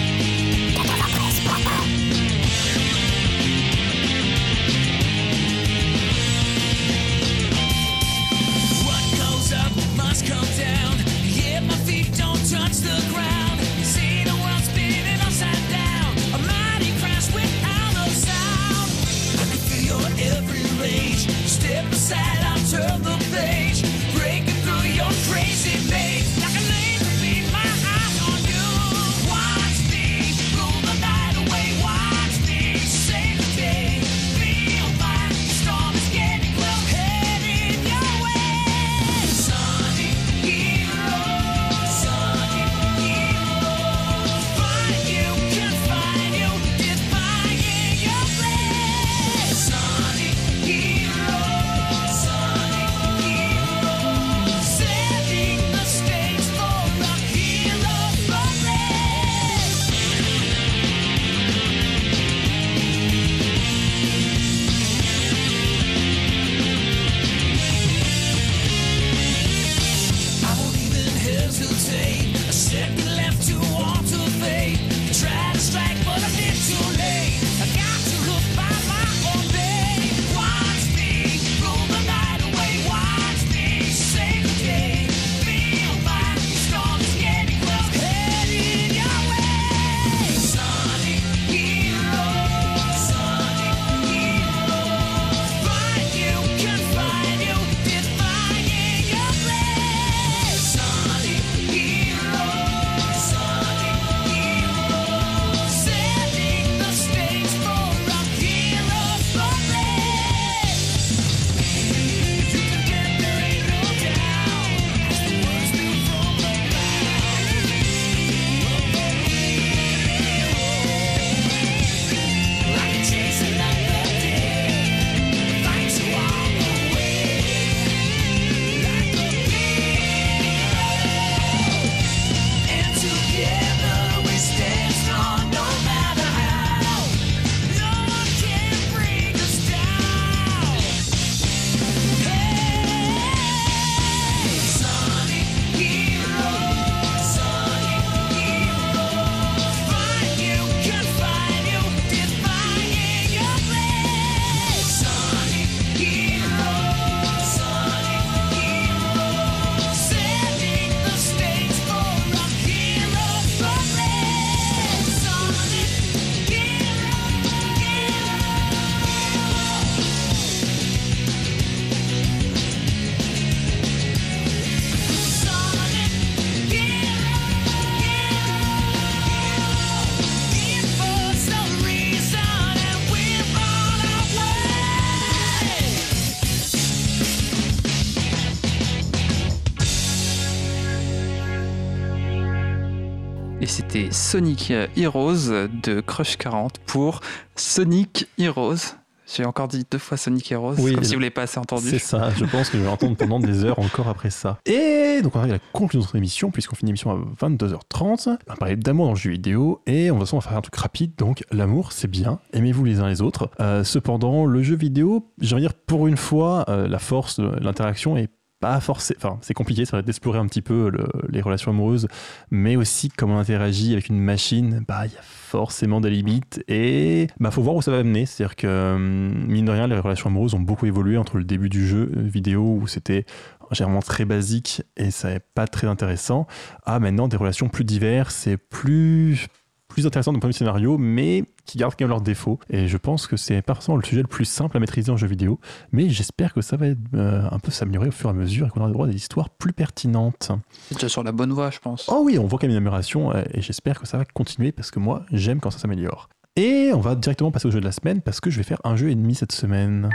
Sonic Heroes de Crush 40 pour Sonic Heroes. J'ai encore dit deux fois Sonic Heroes, Oui, comme si vous l'avez pas assez C'est entendu. ça, je pense que je vais l'entendre pendant des heures encore après ça. Et donc on arrive à la conclusion de notre émission, puisqu'on finit l'émission à 22h30. On va parler d'amour dans le jeu vidéo, et on va, on va faire un truc rapide, donc l'amour c'est bien, aimez-vous les uns les autres. Euh, cependant, le jeu vidéo, j'ai envie de dire pour une fois, euh, la force de l'interaction est pas forcément, enfin c'est compliqué, ça va d'explorer un petit peu le- les relations amoureuses, mais aussi comment on interagit avec une machine, bah il y a forcément des limites et bah faut voir où ça va amener. C'est-à-dire que hum, mine de rien, les relations amoureuses ont beaucoup évolué entre le début du jeu vidéo où c'était généralement très basique et ça n'est pas très intéressant, à maintenant des relations plus diverses et plus plus intéressantes d'un point de vue scénario, mais qui gardent quand même leurs défauts. Et je pense que c'est forcément le sujet le plus simple à maîtriser en jeu vidéo, mais j'espère que ça va être, euh, un peu s'améliorer au fur et à mesure et qu'on aura droit à des histoires plus pertinentes. C'est déjà sur la bonne voie, je pense. Oh oui, on voit quand même une amélioration euh, et j'espère que ça va continuer parce que moi, j'aime quand ça s'améliore. Et on va directement passer au jeu de la semaine parce que je vais faire un jeu et demi cette semaine.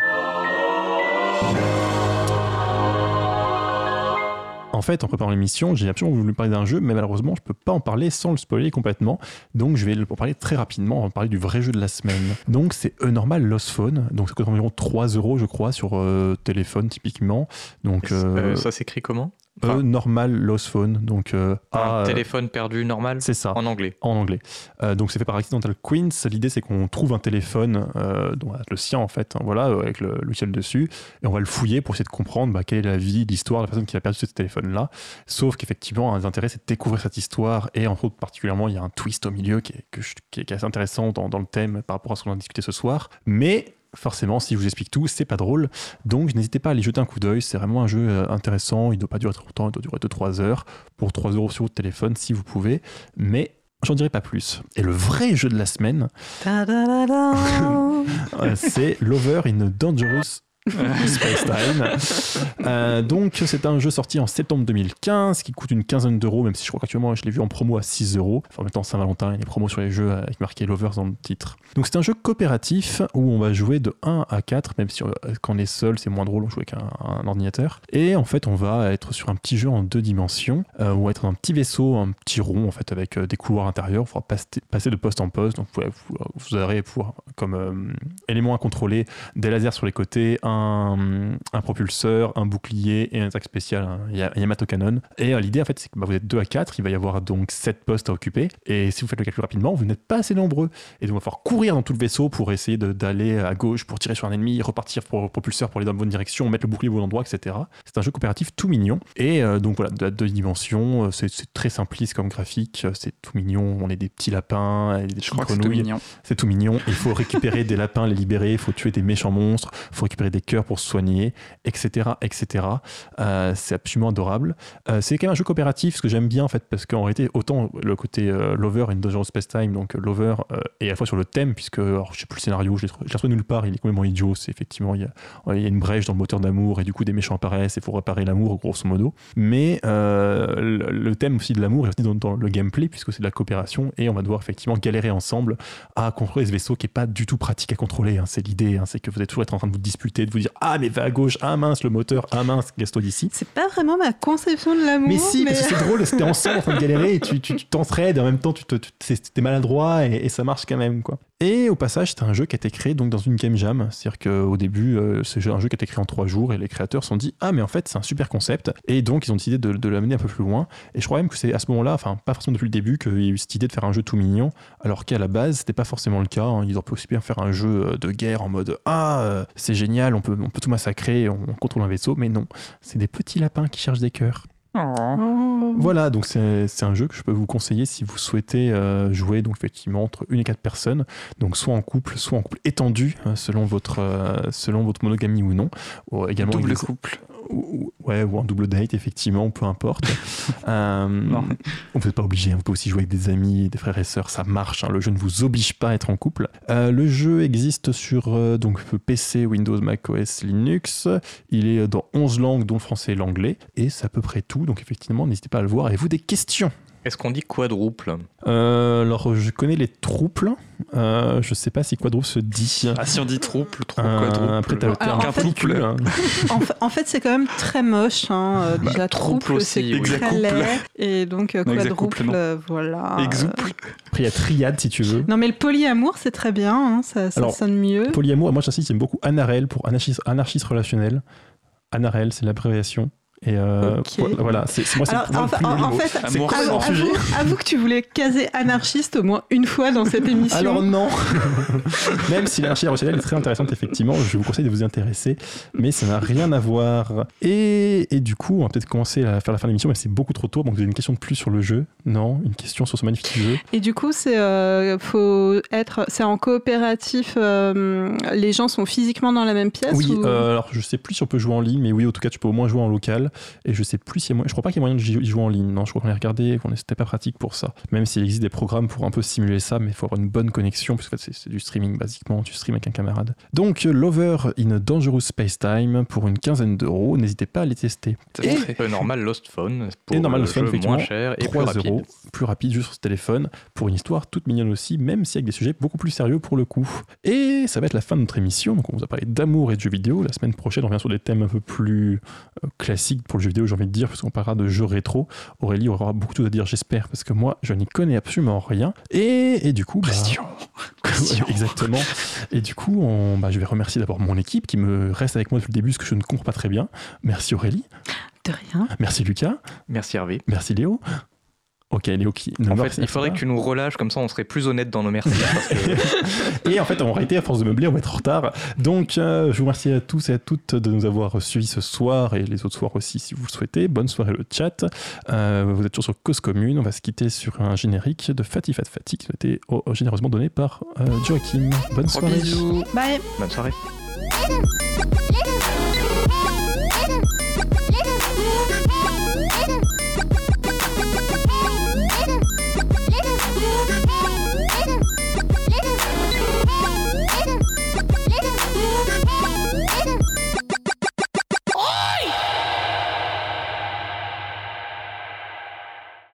En fait, en préparant l'émission, j'ai absolument voulu parler d'un jeu, mais malheureusement, je peux pas en parler sans le spoiler complètement. Donc, je vais en parler très rapidement, on va parler du vrai jeu de la semaine. Donc, c'est Normal Lost Phone. Donc, ça coûte environ 3 euros, je crois, sur euh, téléphone typiquement. Donc, Euh, euh, ça s'écrit comment? E Normal Lost Phone. Donc, euh, Un A, euh, téléphone perdu normal c'est ça en anglais. en anglais. Euh, donc c'est fait par Accidental Queens. L'idée c'est qu'on trouve un téléphone, euh, dont- le sien en fait, hein, voilà, avec le logiciel dessus, et on va le fouiller pour essayer de comprendre bah, quelle est la vie, l'histoire de la personne qui a perdu ce téléphone-là. Sauf qu'effectivement, un des intérêts c'est de découvrir cette histoire, et entre autres particulièrement, il y a un twist au milieu qui est, que je- qui est- qui est assez intéressant dans, dans le thème par rapport à ce qu'on a discuté ce soir. Mais forcément, si je vous explique tout, c'est pas drôle. Donc, n'hésitez pas à aller jeter un coup d'œil. C'est vraiment un jeu euh, intéressant. Il ne doit pas durer trop longtemps. Il doit durer 2-3 heures pour 3 euros sur votre téléphone si vous pouvez. Mais j'en dirai pas plus. Et le vrai jeu de la semaine, c'est Lover in Dangerous Space Time. Euh, donc, c'est un jeu sorti en septembre 2015 qui coûte une quinzaine d'euros, même si je crois qu'actuellement je l'ai vu en promo à 6 euros. Enfin, en même temps, Saint-Valentin, il y a des promos sur les jeux avec marqué Lovers dans le titre. Donc, c'est un jeu coopératif où on va jouer de 1 à 4, même si euh, quand on est seul, c'est moins drôle, on joue avec un, ordinateur. Et en fait, on va être sur un petit jeu en deux dimensions, euh, où on va être dans un petit vaisseau, un petit rond, en fait, avec des couloirs intérieurs. Il faudra passer, passer de poste en poste. Donc, vous, vous, vous aurez pour, comme élément à contrôler des lasers sur les côtés, un, un propulseur, un bouclier et un attaque spéciale, un Ya- Yamato Cannon. Et euh, l'idée, en fait, c'est que bah, vous êtes 2 à 4, il va y avoir donc 7 postes à occuper. Et si vous faites le calcul rapidement, vous n'êtes pas assez nombreux. Et donc, il va falloir courir dans tout le vaisseau pour essayer d'aller à gauche pour tirer sur un ennemi, repartir pour le propulseur pour aller dans la bonne direction, mettre le bouclier au bon endroit, etc. C'est un jeu coopératif tout mignon. Et euh, donc, voilà, de, deux dimensions, euh, c'est très simpliste comme graphique, c'est tout mignon. On est des petits lapins, des Je petites crois que c'est tout mignon. C'est tout mignon. Il faut récupérer des lapins, les libérer. Il faut tuer des méchants monstres. Il faut récupérer des cœurs pour se soigner, etc. etc. Euh, c'est absolument adorable. Euh, c'est quand même un jeu coopératif, ce que j'aime bien en fait, parce qu'en réalité, autant le côté euh, Lover in Dangerous Space Time, donc Lover, est à la fois sur le thème, puisque alors, je sais plus le scénario, je l'ai trouvé, nulle part, il est complètement idiot. C'est effectivement, il y, a, une brèche dans le moteur d'amour et du coup des méchants apparaissent et il faut réparer l'amour, grosso modo. Mais le, thème aussi de l'amour est aussi dans, le gameplay, puisque c'est de la coopération et on va devoir effectivement galérer ensemble à contrôler ce vaisseau qui est pas du tout pratique à contrôler. hein. C'est l'idée, hein. c'est que vous êtes toujours être en train de vous disputer, de vous dire Ah, mais va à gauche, ah mince, le moteur, ah mince, Gasto d'ici. C'est pas vraiment ma conception de l'amour. Mais si, parce que c'est drôle, c'était ensemble en train de galérer et tu t'entraides et en même temps tu te- t'es maladroit et, et ça marche quand même. quoi. Et au passage, c'est un jeu qui a été créé donc dans une game jam. C'est-à-dire qu'au début, euh, c'est un jeu qui a été créé en trois jours et les créateurs se sont dit Ah, mais en fait, c'est un super concept. Et donc, ils ont décidé de, l'amener un peu plus loin. Et je crois même que c'est à ce moment-là, enfin, pas forcément depuis le début, qu'il y a eu cette idée de faire un jeu tout mignon, alors qu'à la base, c'était pas forcément le cas. hein. Ils auraient pu aussi bien faire un jeu euh, de guerre en mode Ah, euh, c'est génial, on peut, on peut tout massacrer, on contrôle un vaisseau. Mais non, c'est des petits lapins qui cherchent des cœurs. Oh. Oh. Voilà, donc c'est un jeu que je peux vous conseiller si vous souhaitez euh, jouer donc effectivement entre une et quatre personnes, donc soit en couple, soit en couple étendu selon votre euh, selon votre monogamie ou non. Ou également Double couple. ou, ou- ouais, ou un double date effectivement, peu importe. Euh, Non. vous n'êtes pas obligé, hein, vous pouvez aussi jouer avec des amis, des frères et sœurs, ça marche. hein, le jeu ne vous oblige pas à être en couple. Euh, le jeu existe sur euh, donc PC, Windows, Mac OS, Linux. Il est dans 11 langues, dont le français et l'anglais. Et c'est à peu près tout. Donc effectivement, n'hésitez pas à le voir. Avez-vous des questions? Est-ce qu'on dit quadruple? Euh, alors, je connais les trouples. Euh, je sais pas si quadruple se dit. Ah, si on dit Euh, quadruple. après, t'as le Alors, terme en fait- quintuple, hein. En, fa- en fait, c'est quand même très moche. Hein. euh, Bah, déjà, aussi, c'est oui. très laid. Et donc, euh, quadruple, non. euh, voilà. Exouple. Après, il y a triade si tu veux. Non, mais le polyamour, c'est très bien. hein, Ça, ça Alors, sonne mieux. Polyamour, moi j'insiste, j'aime beaucoup anarel pour anarchiste, anarchiste relationnel. Anarel, c'est l'abréviation. Et euh, voilà, c'est moi c'est en, en- fait, avoue, avoue que tu voulais caser anarchiste au moins une fois dans cette émission. Alors non Même si l'anarchie relationnelle est très intéressante, effectivement, je vous conseille de vous y intéresser, mais ça n'a rien à voir. Et, et du coup, on va peut-être commencer à faire la fin de l'émission, mais c'est beaucoup trop tôt, donc vous avez une question de plus sur le jeu Non Une question sur ce magnifique jeu Et du coup, c'est euh, faut être, c'est en coopératif. euh, les gens sont physiquement dans la même pièce. Oui, ou- euh, alors je sais plus si on peut jouer en ligne, mais oui, en tout cas, tu peux au moins jouer en local. Et je sais plus s'il y a moyen, je crois pas qu'il y a moyen de jouer en ligne. Non, je crois qu'on a regardé, qu'on c'était pas pratique pour ça. Même s'il existe des programmes pour un peu simuler ça, mais il faut avoir une bonne connexion, parce que c'est du streaming basiquement, tu streams avec un camarade. Donc, Lover in a Dangerous Space Time pour une quinzaine d'euros, n'hésitez pas à les tester. C'est Et-. Euh, normal Lost Phone pour Et normal Lost Phone, moins cher et plus 3 rapide. euros, plus rapide juste sur ce téléphone, pour une histoire toute mignonne aussi, même si avec des sujets beaucoup plus sérieux pour le coup. Et ça va être la fin de notre émission, donc on vous a parlé d'amour et de jeux vidéo. La semaine prochaine, on revient sur des thèmes un peu plus euh, pour le jeu vidéo, j'ai envie de dire, parce qu'on parlera de jeux rétro. Aurélie aura beaucoup de choses à dire, j'espère, parce que moi, je n'y connais absolument rien. Et, et du coup, bah, Question. Exactement. Et du coup, on- bah, je vais remercier d'abord mon équipe qui me reste avec moi depuis le début, ce que je ne comprends pas très bien. Merci Aurélie, De rien. merci Lucas, Merci Hervé. merci Léo. Ok, Léo qui. En fait, il faudrait que tu nous relâches, comme ça on serait plus honnête dans nos merci. parce que- Et en fait, en réalité, à force de meubler, on va être en retard. Donc, euh, je vous remercie à tous et à toutes de nous avoir suivis ce soir et les autres soirs aussi, si vous le souhaitez. Bonne soirée, le chat. Euh, vous êtes toujours sur Cause Commune. On va se quitter sur un générique de Fatty Fat Fatty qui a été oh, généreusement donné par euh, Joachim. Bonne soirée. bisous. Bye. Bonne soirée.